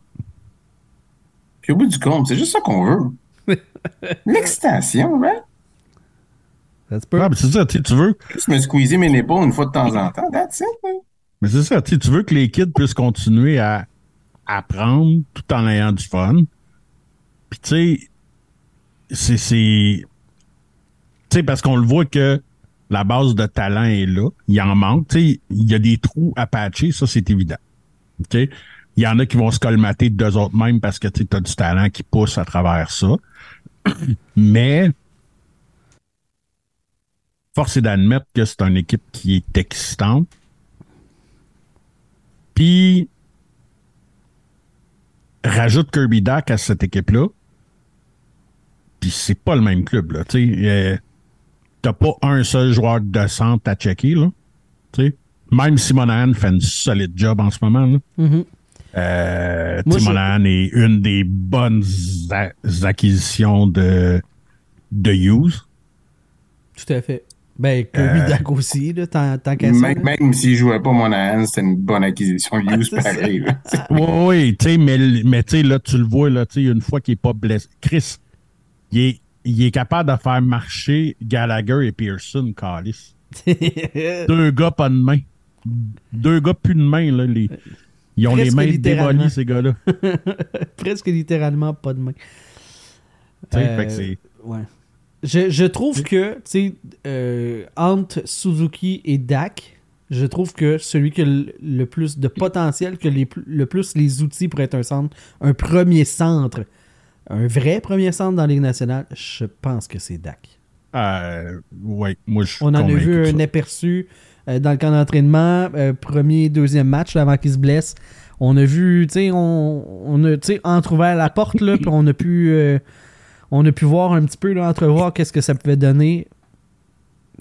Puis au bout du compte, c'est juste ça qu'on veut. L'excitation, peut. Ah, mais c'est ça, tu veux. Juste me squeezer mes épaules une fois de temps en temps. That's it, man. Mais c'est ça, tu veux que les kids puissent continuer à apprendre tout en ayant du fun. Puis tu sais, c'est tu sais parce qu'on le voit que la base de talent est là, il en manque, tu sais, il y a des trous à patcher, ça c'est évident. OK? Il y en a qui vont se colmater d'eux autres mêmes parce que tu as du talent qui pousse à travers ça. Mais force est d'admettre que c'est une équipe qui est excitante. Puis rajoute Kirby Dak à cette équipe-là. Puis c'est pas le même club, là. Tu sais, euh, t'as pas un seul joueur de centre à checker, là. Tu sais, Même si Monahan fait une solide job en ce moment, là. Mhm. Euh, Moi, Monahan est une des bonnes a- acquisitions de, de Hughes. Tout à fait. Ben, Kirby Euh, aussi, là, tant, tant qu'à ça. Même, là. même s'il jouait pas Monahan, c'était une bonne acquisition. Hughes, ça. pareil. là. Oui, oui, tu sais, mais, mais tu sais, là, tu le vois, là, tu sais, une fois qu'il est pas blessé. Chris, il est, il est capable de faire marcher Gallagher et Pearson, Callis. Deux gars pas de main. Deux gars plus de main, là. Les, ils ont Presque les mains démolies, ces gars-là. Presque littéralement pas de main. Tu sais, Euh, fait que c'est- Ouais. Je, je trouve que, tu sais, euh, entre Suzuki et Dak, je trouve que celui qui a le, le plus de potentiel, que les, le plus les outils pour être un centre, un premier centre, un vrai premier centre dans la Ligue nationale, je pense que c'est Dak. Euh, ouais, moi, je On en a vu un aperçu euh, dans le camp d'entraînement, euh, premier, deuxième match là, avant qu'il se blesse. On a vu, tu sais, on, on a tu sais, entrouvert la porte, là, puis on a pu euh, on a pu voir un petit peu, là, entrevoir qu'est-ce que ça pouvait donner.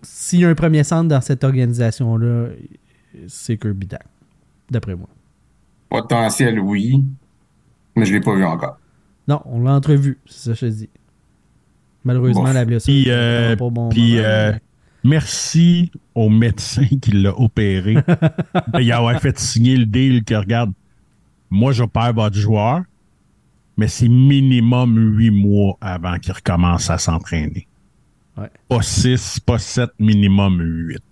S'il y a un premier centre dans cette organisation-là, c'est Kirby Dak, d'après moi. Potentiel, oui. Mais je l'ai pas vu encore. Non, on l'a entrevu, c'est ça que je te dis. Malheureusement, Bon. la blessure. Puis, euh, bon puis, moment, euh, mais- merci au médecin qui l'a opéré. Il a fait signer le deal que, regarde, moi, j'opère votre joueur, mais c'est minimum huit mois avant qu'il recommence à s'entraîner. Ouais. Pas six, pas sept, minimum huit.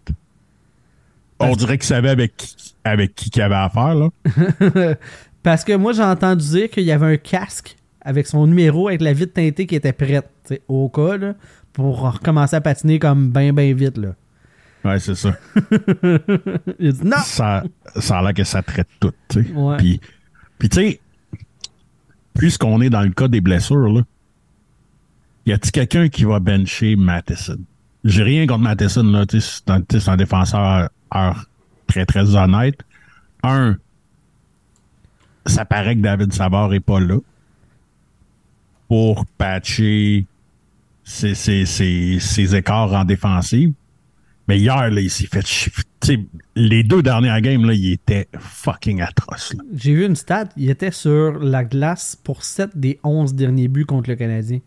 On dirait qu'il savait avec qui, avec qui qu'il avait affaire, là. Parce que moi, j'ai entendu dire qu'il y avait un casque avec son numéro, avec la vitre teintée qui était prête, au cas, là, pour recommencer à patiner comme ben, ben vite, là. Ouais, c'est ça. Il a dit non! ça, ça a l'air que ça traite tout, tu sais. Ouais. Puis, puis tu sais, puisqu'on est dans le cas des blessures, là, y a-t-il quelqu'un qui va bencher Matheson? J'ai rien contre Matheson, là, c'est un, défenseur euh, très, très honnête. Un, ça paraît que David Savard est pas là pour patcher ses, ses, ses, ses écarts en défensive. Mais hier, là, il s'est fait sais, les deux dernières games, là, il était fucking atroce. J'ai vu une stat, il était sur la glace pour 7 des 11 derniers buts contre le Canadien.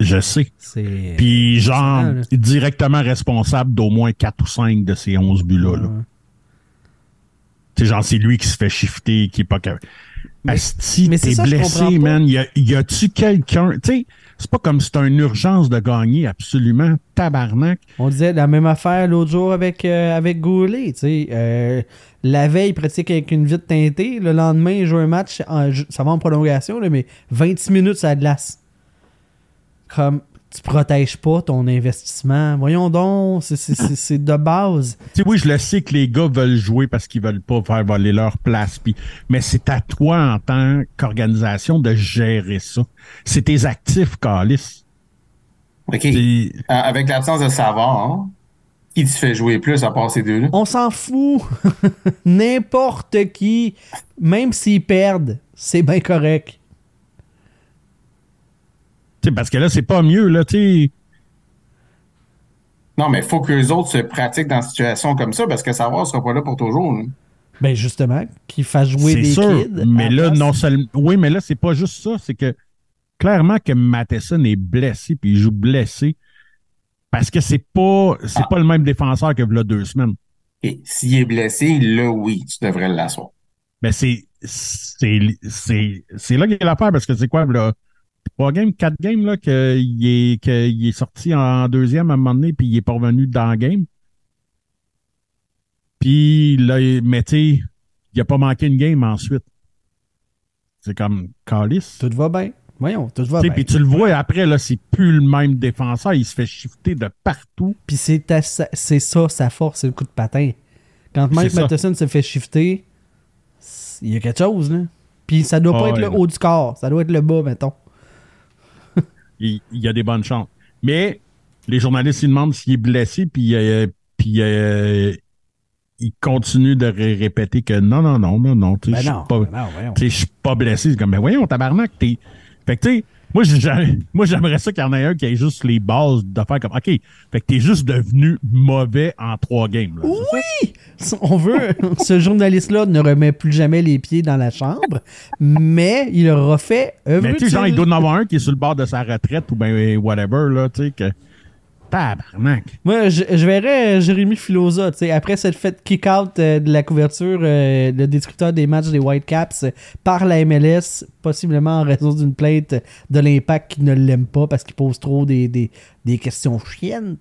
Je sais. C'est. Puis, genre, directement responsable d'au moins 4 ou 5 de ces 11 buts-là. Ouais. Genre, c'est lui qui se fait shifter, qui est pas capable. Asti, t'es blessé, man. Y, a-tu quelqu'un. Tu sais, c'est pas comme si c'était une urgence de gagner, absolument. Tabarnak. On disait la même affaire l'autre jour avec, euh, Goulet. Euh, la veille, il pratique avec une vitre teintée. Le lendemain, il joue un match. ça va en prolongation, là, mais 26 minutes à glace. Comme tu protèges pas ton investissement. Voyons donc, c'est- c'est c'est- c'est de base. Tu sais, oui, je le sais que les gars veulent jouer parce qu'ils veulent pas faire voler leur place. Puis, mais c'est à toi, en tant qu'organisation, de gérer ça. C'est tes actifs, Calis. OK. Euh, Avec l'absence de Savard, hein, qui te fait jouer plus à part ces deux-là? On s'en fout. N'importe qui, même s'ils perdent, c'est bien correct. Parce que là, c'est pas mieux, là, tu sais. Non, mais il faut que les autres se pratiquent dans une situation comme ça parce que Savard sera pas là pour toujours. là. Ben justement, qu'ils fassent jouer des sûr. kids. mais là, place. non seulement. Oui, mais là, c'est pas juste ça. C'est que clairement que Matheson est blessé, puis il joue blessé. Parce que c'est pas c'est Ah. pas le même défenseur que là deux semaines. Et s'il est blessé, là, oui, tu devrais l'asseoir. Mais c'est c'est c'est c'est là qu'il y a l'affaire parce que c'est quoi là trois games quatre games là qu'il est qu'il est sorti en deuxième à un moment donné puis il est pas revenu dans le game puis là il- mais tu il a pas manqué une game ensuite c'est comme Calis Tout va bien. Voyons, tout va bien. puis tu le vois après là c'est plus le même défenseur il se fait shifter de partout Puis c'est c'est ça sa force, c'est le coup de patin. Quand Mike. Matheson se fait shifter, il y a quelque chose, là. Puis ça doit pas Ah être ouais, le là. haut du corps, ça doit être le bas, mettons. Il, il y a des bonnes chances. Mais les journalistes ils demandent s'il est blessé, puis, euh, puis euh, il continue de ré- répéter que non, non, non, non, non, tu sais, Ben je suis pas, ben pas blessé. C'est comme, ben voyons, tabarnak, t'es, Fait que, tu sais, moi, j'aimerais ça qu'il y en ait un qui ait juste les bases de faire comme, OK, fait que t'es juste devenu mauvais en trois games. là. Oui! On veut. Ce journaliste-là ne remet plus jamais les pieds dans la chambre, mais il aura fait œuvre Mais tu sais, genre, il doit en avoir un qui est sur le bord de sa retraite ou ben whatever, là, tu sais, que. Moi, je, verrais euh, Jérémy Filosa, après cette fait kick-out euh, de la couverture, euh, le destructeur des matchs des Whitecaps euh, par la MLS, possiblement en raison d'une plainte de l'impact qui ne l'aime pas parce qu'il pose trop des, des, questions chiennes.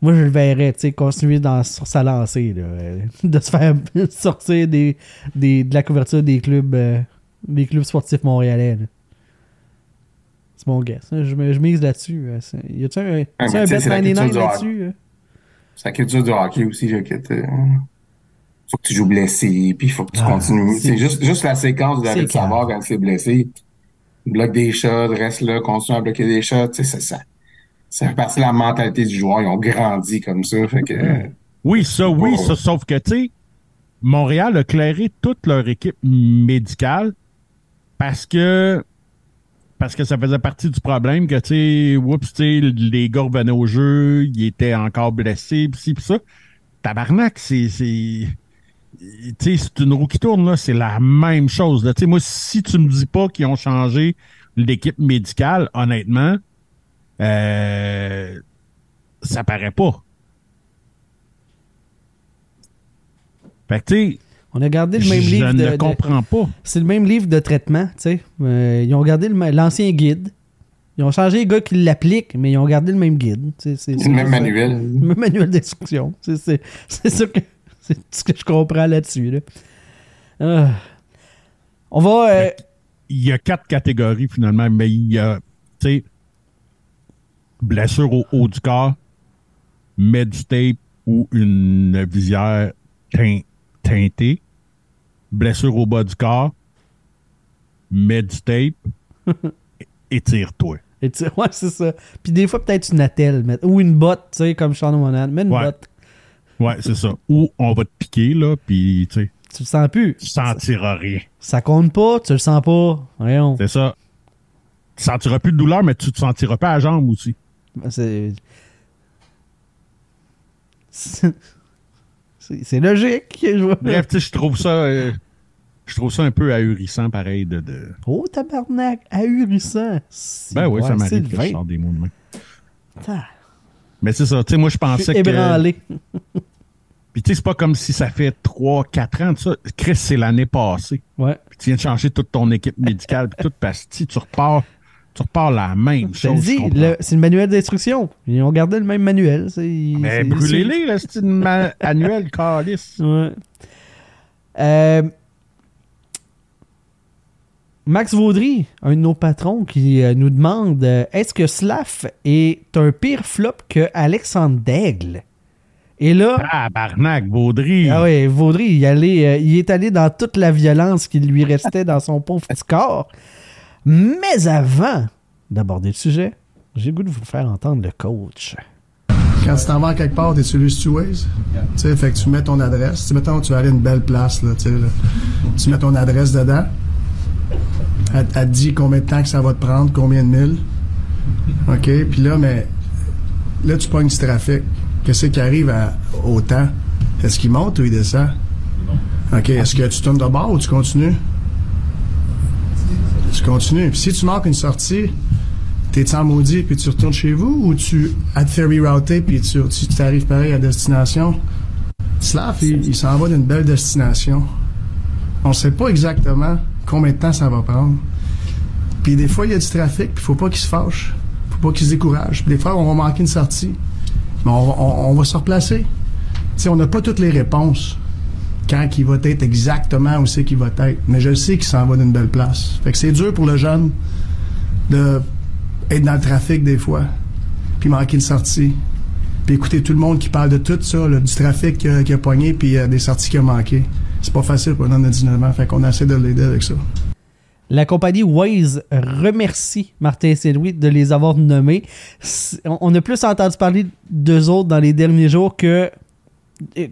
Moi, je le verrais, continuer dans, sur sa lancée, de se faire sortir des, des, de la couverture des clubs, des clubs sportifs montréalais. C'est mon guess. Je, je mise là-dessus. euh, c'est- Y a-tu un, mais un tu sais, bet c'est la 99 culture du là-dessus? euh? C'est la culture du hockey aussi, là, que t'es- faut que tu joues blessé, puis il faut que tu Ah, continues. c'est- juste, juste la séquence de David. Savard quand il s'est blessé. Il bloque des shots, reste là, continue à bloquer des shots. C'est ça. Ça fait partie de la mentalité du joueur. Ils ont grandi comme ça. Fait que, euh, Oui, ça, oui, ça, sauf que, tu sais, Montréal a clairé toute leur équipe médicale parce que parce que ça faisait partie du problème que, tu sais, oups, tu les gars revenaient au jeu, ils étaient encore blessés, pis ci, pis ça. Tabarnak, c'est... c'est une roue qui tourne, là, c'est la même chose. là. Moi, si tu me dis pas qu'ils ont changé l'équipe médicale, honnêtement, euh, ça paraît pas. Fait que, tu sais, On a gardé le même je livre ne de, de- comprends pas. C'est le même livre de traitement, tu sais. Euh, ils ont gardé l'ancien guide. Ils ont changé les gars qui l'appliquent, mais ils ont gardé le même guide. C'est le même manuel. Le même manuel d'instruction. C'est c'est- c'est ça que c'est ce que je comprends là-dessus. là. Ah. On va. euh, Il y a quatre catégories finalement, mais il y a, tu sais, blessure au haut du corps, med tape ou une visière tein- teintée, blessure au bas du corps, med tape, étire-toi. et tu- ouais, c'est ça. Puis des fois, peut-être une attelle. mais- ou une botte, tu sais, comme Sean Monahan. Mais une Ouais. botte. Ouais, c'est ça. Ou on va te piquer, là, puis tu sais, Tu le sens plus. tu sentiras rien. Ça compte pas, tu le sens pas. Voyons. C'est ça. Tu sentiras plus de douleur, mais tu te sentiras pas à la jambe aussi. C'est. C'est logique. Je vois. Bref, tu sais, je trouve ça. euh, je trouve ça un peu ahurissant, pareil, de. de... Oh, tabarnak, ahurissant. Ben oui, ça m'arrive que je sors des mots de main. Mais c'est ça, tu sais, moi, je pensais que. ébranlé. Puis, tu sais, c'est pas comme si ça fait 3-4 ans de ça. Chris, c'est l'année passée. Ouais. Puis, tu viens de changer toute ton équipe médicale, puis tout, parce que si tu repars. Tu repars la même chose. le- c'est le manuel d'instruction. Ils ont gardé le même manuel. c'est- Mais c'est- brûlez-les, le style ma- annuel, calice. Ouais. Euh, Max Vaudry, un de nos patrons, qui euh, nous demande euh, est-ce que Slav est un pire flop que Alexandre Daigle? Et là, Ah, Barnac, Baudry. ah ouais, Vaudry, il, allait, il est allé dans toute la violence qui lui restait dans son pauvre petit corps. Mais avant d'aborder le sujet, j'ai le goût de vous faire entendre le coach. Quand tu t'en vas quelque part, t'es sur le Waze. Tu sais, fait que tu mets ton adresse. Tu mettons, tu vas aller à une belle place, là, tu sais, là. Tu mets ton adresse dedans. Elle, elle te dit combien de temps que ça va te prendre, combien de milles. OK? Puis là, mais là, tu pognes du trafic. Qu'est-ce qui arrive à- au temps? Est-ce qu'il monte ou il descend? OK. Est-ce que tu tournes de bord ou tu continues? Tu continues. Puis si tu manques une sortie, t'es en maudit puis tu retournes chez vous ou tu as te fait rerouter puis tu tu t'arrives pareil à destination? Slav, il, il s'en va d'une belle destination. On sait pas exactement combien de temps ça va prendre. Puis des fois, il y a du trafic, puis faut pas qu'il se fâche. Faut pas qu'il se décourage. Puis des fois, on va manquer une sortie. Mais on, on- va se replacer. Tu sais, on n'a pas toutes les réponses quand il va être exactement où c'est qu'il va être. Mais je sais qu'il s'en va d'une belle place. Fait que c'est dur pour le jeune de être dans le trafic des fois, puis manquer une sortie. Puis écouter tout le monde qui parle de tout ça, du trafic qu'il a, qu'il a pogné, puis euh, des sorties qu'il a manquées. C'est pas facile pour un de 19 ans, fait qu'on essaie de l'aider avec ça. La compagnie Waze remercie Martin Saint-Louis de les avoir nommés. On a plus entendu parler d'eux autres dans les derniers jours que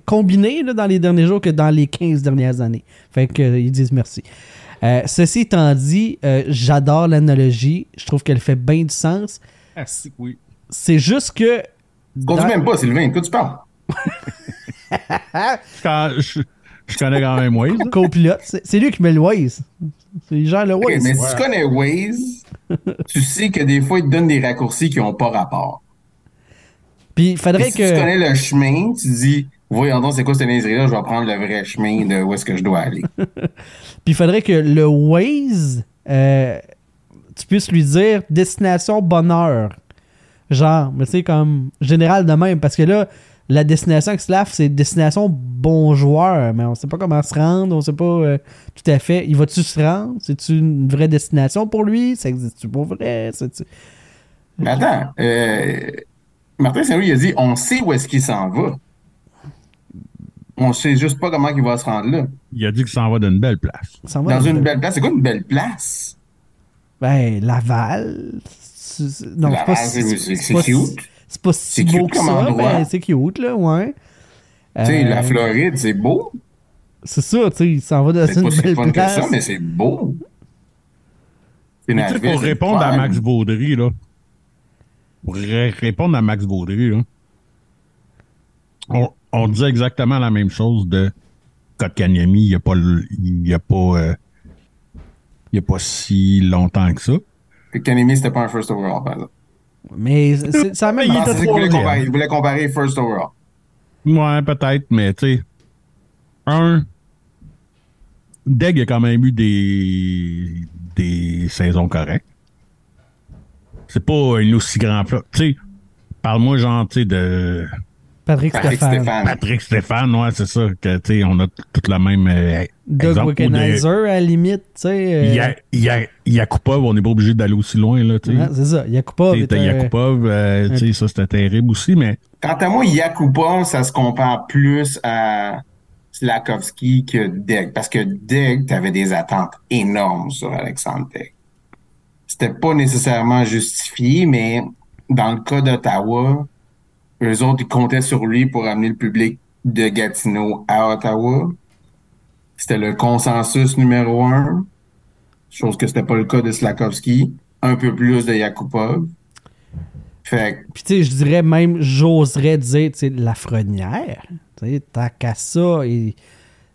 combiné là, dans les derniers jours que dans les 15 dernières années. Fait que euh, ils disent merci. Euh, ceci étant dit, euh, j'adore l'analogie. Je trouve qu'elle fait bien du sens. Ah, si, oui. C'est juste que. Conduis dans- même pas, Sylvain. Écoute, tu parles? Je, quand- je- je connais quand même Waze. là. copilote, c'est c'est lui qui met le Waze. C'est genre le Waze. mais si tu connais Waze, tu sais que des fois, il te donne des raccourcis qui n'ont pas rapport. Puis il faudrait Puis si que. tu connais le chemin, tu dis, voyons donc, c'est quoi cette niaiserie-là, je vais prendre le vrai chemin de où est-ce que je dois aller. Puis il faudrait que le Waze, euh, tu puisses lui dire destination bonheur. Genre, mais tu sais, comme général de même. Parce que là, la destination Xlaf, c'est destination bon joueur. Mais on sait pas comment se rendre, on sait pas euh, tout à fait. Il va-tu se rendre? C'est-tu une vraie destination pour lui? Ça existe-tu pour vrai? C'est-tu- Mais attends, euh, Martin Saint-Louis il a dit, on sait où est-ce qu'il s'en va. On sait juste pas comment il va se rendre là. Il a dit qu'il s'en va d'une belle place. Dans une belle place. C'est quoi une belle place? Ben, Laval. c'est- c'est- Non, c'est pas c'est- c'est- c'est pas cute. si- C'est pas si C'est beau cute que comme ça, endroit? mais c'est cute, là, ouais. Tu sais, Euh, la Floride, c'est beau. C'est ça, tu sais, il s'en va dans C'est une pas belle fun que place. ça, mais c'est beau. C'est pour c'est répondre à. Max Baudry, là. Pour ré- répondre à Max Baudry, là. On, on disait exactement la même chose de Kotkaniemi il n'y a pas il y a pas euh, il y a pas si longtemps que ça. Puis Kanemi, c'était pas un first overall, par exemple. Mais c'est la même Il Ah, ça qu'il voulait comparer. Il voulait comparer first overall. Ouais, peut-être, mais tu sais. Un. Deg a quand même eu des. des saisons correctes. C'est pas un aussi grand flop. Tu sais, parle-moi, genre, tu sais, de. Patrick, Patrick Stéphane. Stéphane. Patrick Stéphane, ouais, c'est ça. Que, tu sais, on a tout le même. euh, Doug de- Wickenheiser, à la limite, tu sais. euh, Ya- Ya- Yakupov, on n'est pas obligé d'aller aussi loin, là, tu sais. ouais, c'est ça, Yakupov. Tu sais, t'as était- Yakupov, euh, tu sais, ça c'était terrible aussi, mais Quant à moi, Yakupov, ça se compare plus à Slakowski que Deg. Parce que Deg, t'avais des attentes énormes sur Alexandre Deg. C'était pas nécessairement justifié, mais dans le cas d'Ottawa, eux autres, ils comptaient sur lui pour amener le public de Gatineau à Ottawa. C'était le consensus numéro un. Chose que c'était pas le cas de Slakowski. Un peu plus de Yakupov. Fait que Puis tu sais, je dirais même, j'oserais dire, tu sais, Lafrenière. Tu sais, tant qu'à ça, et,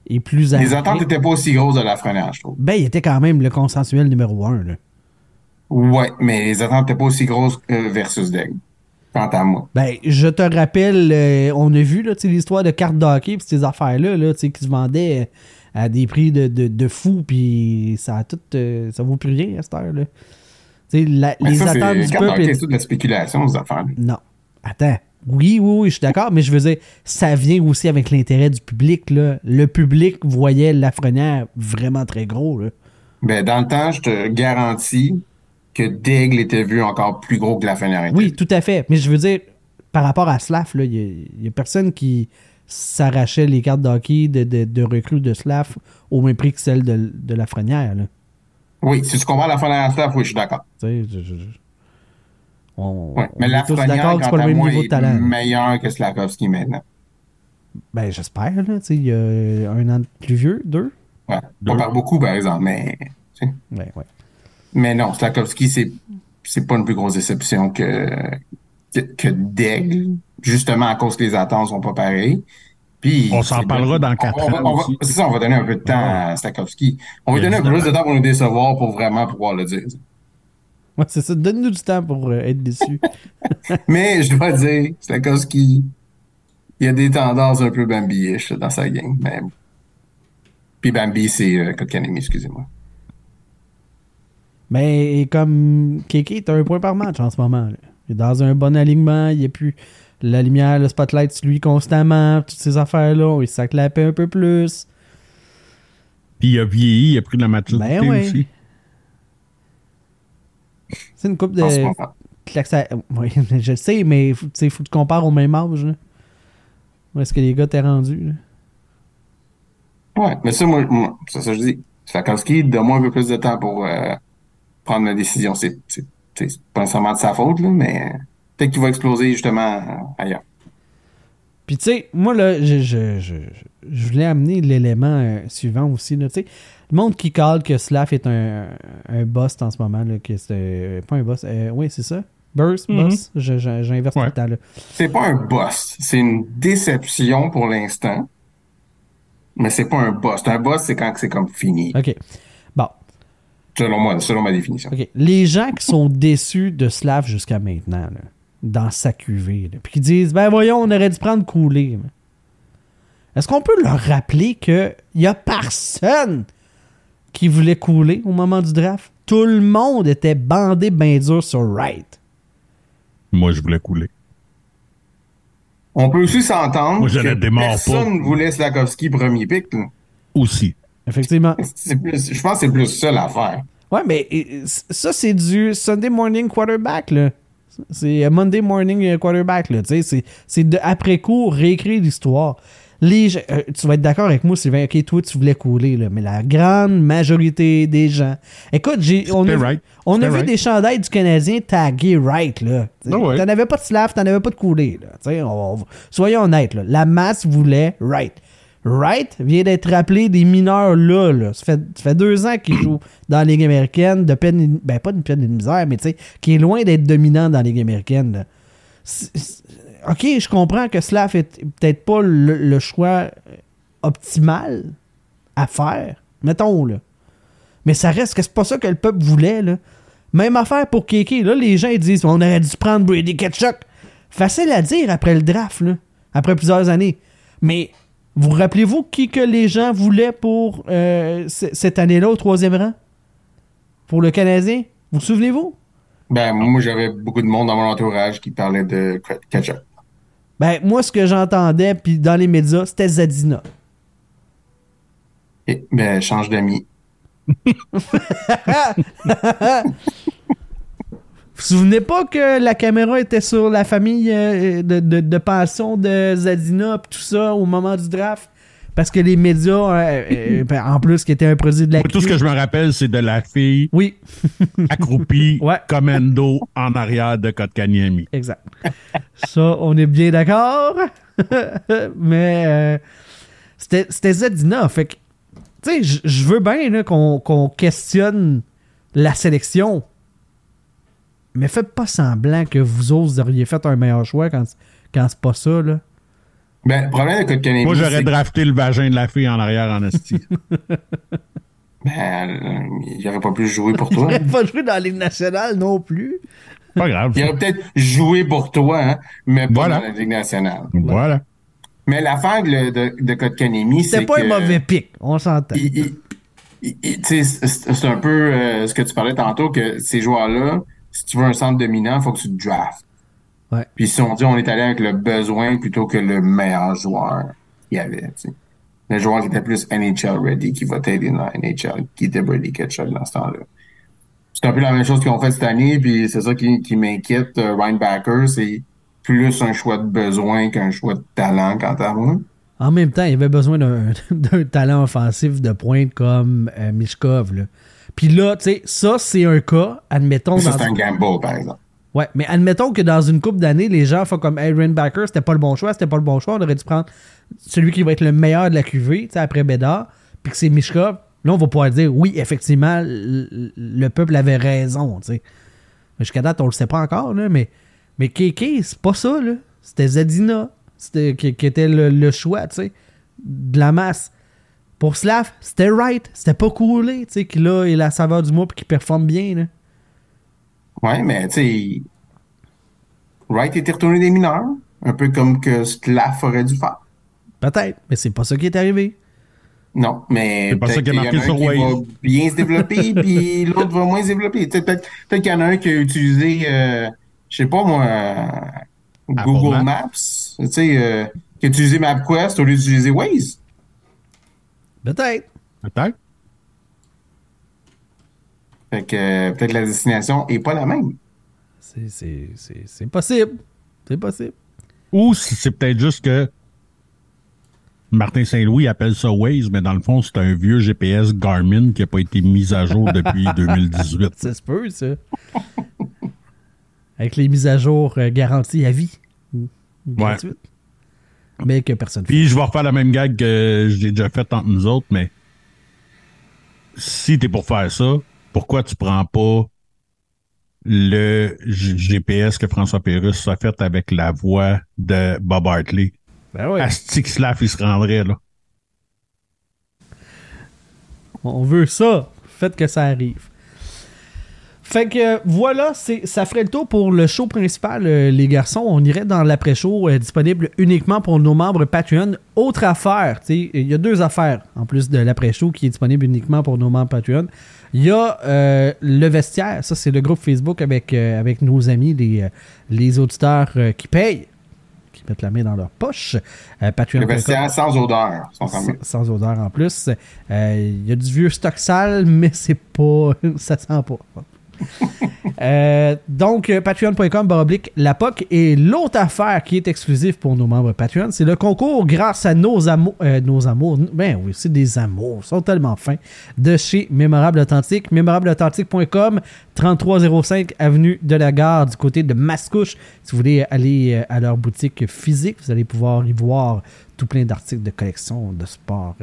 et plus les attentes étaient pas aussi grosses de la Frenière, je trouve. Ben, il était quand même le consensuel numéro un, là. Ouais, mais les attentes étaient pas aussi grosses euh, versus Deg. Quant à moi. Ben, je te rappelle, euh, on a vu l'histoire de cartes d'hockey pis ces affaires-là, là, qui se vendaient euh, à des prix de, de, de fou, puis ça a tout, euh, ça vaut plus rien à cette heure-là. La- les ça, attentes du peuple. c'est toute de la spéculation, ces affaires Non. Attends. Oui, oui, oui, je suis d'accord, mais je veux dire, ça vient aussi avec l'intérêt du public, là. Le public voyait Lafrenière vraiment très gros, là. Ben, dans le temps, je te garantis que Daigle était vu encore plus gros que la Frenière. était Oui, tout à fait. Mais je veux dire, par rapport à Slaf, il n'y a, personne qui s'arrachait les cartes d'hockey de, de, de recrues de Slaf au même prix que celles de, de la Frenière. Là. Oui, si tu compares la Frenière à Staff, oui, je suis d'accord. Tu sais, je- je- je- On, Ouais, mais on la est tous d'accord que c'est pas le à même niveau de est talent. meilleur que Slakowski maintenant. Ben, j'espère. là, Il y a un an de plus vieux, deux? Ouais. Pas par beaucoup, par exemple, mais... sais. Ouais, ouais. Mais non, Slakowski, c'est c'est pas une plus grosse déception que, que, que Daigle, justement à cause que les attentes sont pas pareilles. Puis, On s'en parlera dans quatre on va- ans on va- aussi. C'est ça, on va donner un peu de temps à Slakowski. On va lui donner un peu plus de temps pour nous décevoir pour vraiment pouvoir le dire. Ouais, c'est ça. Donne-nous du temps pour euh, être déçu. Mais je dois dire, Slakowski, il y a des tendances un peu Bambi-ish dans sa game. Mais... Puis Bambi, c'est euh, excusez-moi. Mais comme Kéké est un point par match en ce moment. là. Il est dans un bon alignement, il n'y a plus la lumière, le spotlight sur lui constamment, toutes ces affaires-là, il s'acclapait un peu plus. puis il a vieilli, il a pris de la maturité Ben ouais. aussi. C'est une coupe de. Oui, je le sais, mais il faut, tu sais, faut que tu compares au même âge. Là. Où est-ce que les gars t'es rendu? là? Ouais, mais ça, moi, moi c'est ça que je dis. Slakowski, donne-moi un peu plus de temps pour euh, prendre ma décision. C'est c'est- c'est pas nécessairement de sa faute, là, mais peut-être qu'il va exploser justement euh, ailleurs. Puis tu sais, moi là, je, je, je, je voulais amener l'élément euh, suivant aussi. Là, tu sais, le monde qui cale que Slav est un, un boss en ce moment, là, que c'est euh, pas un boss. euh, oui, c'est ça? Burst, Mhm. boss? Je- je- J'inverse tout le temps. Là. C'est pas un boss. C'est une déception pour l'instant. Mais c'est pas un boss. Un boss, c'est quand c'est comme fini. OK. Selon moi, selon ma définition. OK. Les gens qui sont déçus de Slav jusqu'à maintenant, là, dans sa cuvée, là, puis qui disent Ben voyons, on aurait dû prendre couler. Est-ce qu'on peut leur rappeler qu'il n'y a personne qui voulait couler au moment du draft? Tout le monde était bandé bien dur sur Wright. Moi, je voulais couler. On peut aussi s'entendre Moi, je que personne ne voulait Slakowski premier pick. là. Aussi. Effectivement. C'est plus- je pense que c'est plus ça l'affaire. Ouais, mais ça, c'est du Sunday morning quarterback, là. C'est Monday morning euh, quarterback, là. Tu sais, c'est- c'est de après coup réécrire l'histoire. Les euh, tu vas être d'accord avec moi, Sylvain. Ok, toi, tu voulais couler, là. Mais la grande majorité des gens. Écoute, j'ai, on a, right. on a vu right. des chandails du Canadien tagués right, là. Ah ouais. T'en avais pas de slav, t'en avais pas de coulé, là. Tu sais, on- on- soyons honnêtes, là. La masse voulait right. Wright vient d'être rappelé des mineurs là. là. Ça, fait, deux ans qu'il joue dans la Ligue américaine, de peine, ben pas de peine de misère, mais tu sais, qui est loin d'être dominant dans la Ligue américaine. là. Ok, je comprends que Slav est peut-être pas le, choix optimal à faire, mettons là. Mais ça reste que c'est pas ça que le peuple voulait là. Même affaire pour Kéké. Là, les gens disent on aurait dû prendre Brady Ketchuk. Facile à dire après le draft, là, après plusieurs années. Mais vous rappelez-vous qui que les gens voulaient pour euh, cette année-là au troisième rang? Pour le Canadien? Vous vous souvenez-vous? Ben, moi, j'avais beaucoup de monde dans mon entourage qui parlait de ketchup. Ben, moi, ce que j'entendais, puis dans les médias, c'était Zadina. Et, ben, change d'amis. Vous vous souvenez pas que la caméra était sur la famille euh, de, de, de pension de Zadina pis tout ça au moment du draft? Parce que les médias, euh, euh, ben, en plus, qui était un produit de la Moi, tout ce que je me rappelle, c'est de la fille Oui, accroupie, Ouais. commando, en arrière de Kotkaniemi. exact. ça, on est bien d'accord. Mais euh, c'était Zadina. Fait que, tu sais, je- veux bien qu'on questionne la sélection. Mais faites pas semblant que vous autres auriez fait un meilleur choix quand, quand c'est pas ça, là. Ben, le problème de Kotkaniemi, Moi, j'aurais drafté le vagin de la fille en arrière en esti. ben, il aurait pas pu jouer pour toi. Il aurait pas joué dans la Ligue nationale non plus. Pas grave. Il aurait peut-être joué pour toi, hein, mais pas Voilà. dans la Ligue nationale. Voilà. Mais l'affaire de, de, de Kotkaniemi, C'était c'est pas que... un mauvais pic, on s'entend. c'est un peu euh, ce que tu parlais tantôt, que ces joueurs-là, si tu veux un centre dominant, il faut que tu te draftes. Ouais. Puis si on dit on est allé avec le besoin plutôt que le meilleur joueur qu'il y avait, tu sais. Le joueur qui était plus NHL ready, qui va t'aider dans NHL, qui était Brady Ketchuk dans ce temps-là. C'est un peu la même chose qu'ils ont fait cette année, puis c'est ça qui, qui m'inquiète. Euh, Ryan Backer, c'est plus un choix de besoin qu'un choix de talent quant à moi. En même temps, il avait besoin d'un d'un talent offensif de pointe comme euh, Mishkov. Là. Puis là, tu sais, ça, c'est un cas, admettons. Ça, c'est un gamble, par exemple. Ouais, mais admettons que dans une coupe d'années, les gens font comme Aaron Backer, c'était pas le bon choix, c'était pas le bon choix, on aurait dû prendre celui qui va être le meilleur de la QV, tu sais, après Bédard, puis que c'est Mishkov. Là, on va pouvoir dire, oui, effectivement, le, le peuple avait raison, tu sais. Mais Jusqu'à date, on le sait pas encore, là, mais, mais Kéké, c'est pas ça, là. C'était Zadina qui, qui était le, le choix, tu sais, de la masse. Pour Slav, c'était right, c'était pas coolé, tu sais, qu'il a la saveur du mois puis qu'il performe bien, là. Ouais, mais tu sais, Wright était retourné des mineurs, un peu comme que Slav aurait dû faire. Peut-être, mais c'est pas ça qui est arrivé. Non, mais C'est pas ça peut-être qui est qu'il y en a marqué un sur qui Waze. va bien se développer, puis l'autre va moins se développer. Peut-être peut qu'il y en a un qui a utilisé, euh, je sais pas moi, euh, Google Maps. Maps, tu sais, euh, qui a utilisé MapQuest au lieu d'utiliser Waze. Peut-être. Peut-être. Fait que euh, peut-être la destination est pas la même. C'est- C'est c'est- c'est possible. C'est possible. Ou si c'est peut-être juste que Martin Saint-Louis appelle ça Waze, mais dans le fond, c'est un vieux GPS Garmin qui n'a pas été mis à jour depuis 2018. Ça se peut, ça. Avec les mises à jour euh, garanties à vie. Ou- ou Ouais. Mais que personne Puis je vais refaire la même gag que j'ai déjà faite entre nous autres, mais si t'es pour faire ça, pourquoi tu prends pas le GPS que François Pérusse a fait avec la voix de Bob Hartley? Ben oui. Que Slav, il se rendrait, là. On veut ça. Faites que ça arrive. Fait que voilà, c'est, ça ferait le tour pour le show principal, euh, les garçons. On irait dans l'après-show euh, disponible uniquement pour nos membres Patreon. Autre affaire, tu sais, il y a deux affaires en plus de l'après-show qui est disponible uniquement pour nos membres Patreon. Il y a euh, le vestiaire, ça c'est le groupe Facebook avec, avec nos amis, les, les auditeurs qui payent, qui mettent la main dans leur poche. Euh, Le vestiaire sans odeur. Sans, odeur en plus. Euh, Il y a du vieux stock sale, mais c'est pas. ça sent pas. Euh, donc, euh, patreon.com baroblique la POC. Et l'autre affaire qui est exclusive pour nos membres Patreon, c'est le concours grâce à nos amours. euh, nos amours. Ben oui, c'est des amours. Ils sont tellement fins. De chez Mémorable Authentique. Mémorableauthentique.com, 3305 Avenue de la Gare, du côté de Mascouche. Si vous voulez aller à leur boutique physique, vous allez pouvoir y voir tout plein d'articles de collection, de sport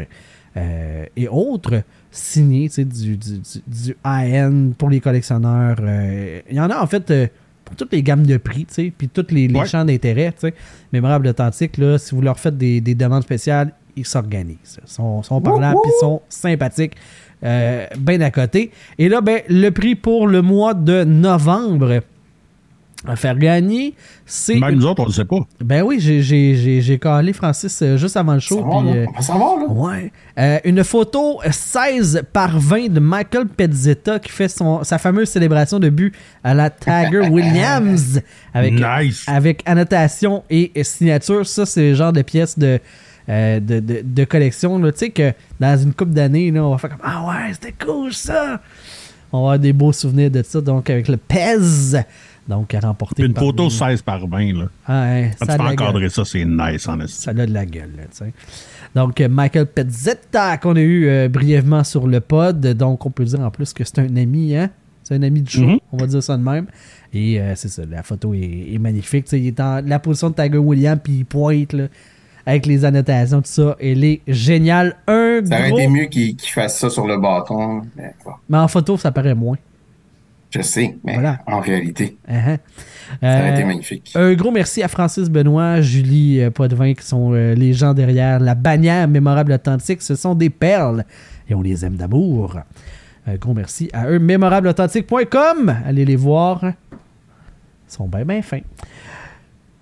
et autres signés, tu sais, du, du, du, du high-end pour les collectionneurs. euh, Il y en a en fait euh, pour toutes les gammes de prix, tu sais, puis tous les, les Ouais. champs d'intérêt, tu sais. Mémorable authentique, là, si vous leur faites des, des demandes spéciales, ils s'organisent. Ils sont, sont parlants, puis ils sont sympathiques. euh, bien à côté. Et là, ben, le prix pour le mois de novembre à faire gagner, c'est. Même nous autres, on le sait pas. Ben oui, j'ai- j'ai j'ai- j'ai calé Francis euh, juste avant le show. Savoir, puis, là. euh, On va savoir, là. Ouais. Euh, une photo 16 par 20 de Michael Pezzetta qui fait son, sa fameuse célébration de but à la Tiger Williams avec, Nice. avec annotation et signature. Ça, c'est le genre de pièces de, euh, de, de- de collection. là. Tu sais que dans une couple d'années, là, on va faire comme Ah ouais, c'était cool ça! On va avoir des beaux souvenirs de ça. Donc, avec le Pez. Donc, à remporter. Une photo nous. 16 par 20, là. Ah, ouais, Quand ça a tu de peux la gueule. encadrer ça, c'est nice, en. Ça a de la gueule, là, tu sais. Donc, euh, Michael Pezzetta, qu'on a eu euh, brièvement sur le pod. Donc, on peut dire en plus que c'est un ami, hein? C'est un ami du show, Mhm. on va dire ça de même. Et euh, c'est ça, la photo est, est magnifique. Tu sais, il est en la position de Tiger Williams, puis il pointe, là, avec les annotations, tout ça. Elle est géniale. Un Ça aurait été mieux qu'ils fassent ça sur le bâton. Mais bon, Mais en photo, ça paraît moins. Je sais, mais Voilà. en réalité, Uh-huh. ça aurait Euh, été magnifique. Un gros merci à Francis Benoît, Julie euh, Potvin, qui sont euh, les gens derrière la bannière mémorable authentique. Ce sont des perles et on les aime d'amour. Un gros merci à eux. Mémorableauthentique.com. Allez les voir. Ils sont bien, bien fins.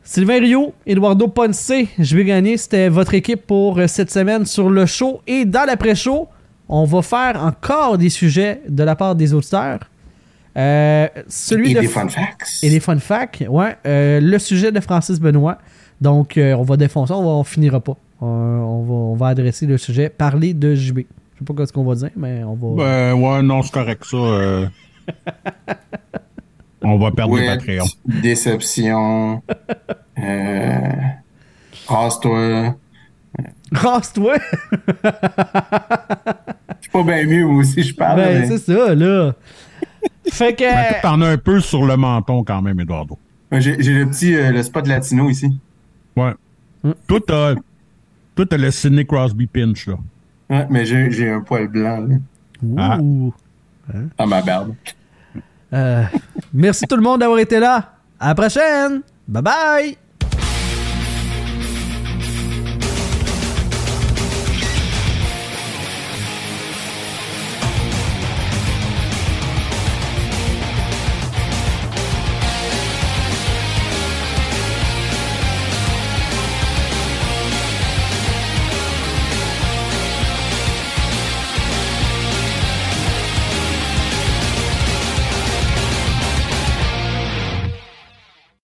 Sylvain Rio, Eduardo Ponce, je vais gagner. C'était votre équipe pour euh, cette semaine sur le show. Et dans l'après-show, on va faire encore des sujets de la part des auditeurs. Euh, celui Et de des fun facts. et les fun facts, ouais. Euh, le sujet de Francis Benoît. Donc, euh, on va défoncer, on, va, on finira pas. Euh, on, va, on va adresser le sujet, parler de JB. Je sais pas ce qu'on va dire, mais on va. Ben, ouais, non, c'est correct, ça. euh. On va perdre le Patreon. déception. euh, Rase-toi. Rase-toi! Je suis pas bien mieux, moi aussi, je parle. ben, mais- c'est ça, là. Fait que. Ben, T'en as un peu sur le menton quand même, Eduardo. J'ai le petit euh, le spot latino ici. Ouais. Toi, t'as, toi, t'as le Sidney Crosby pinch, là. Ouais, mais j'ai un poil blanc là, Ah. Ouh. dans ma barbe. Euh, merci tout le monde d'avoir été là. À la prochaine. Bye bye.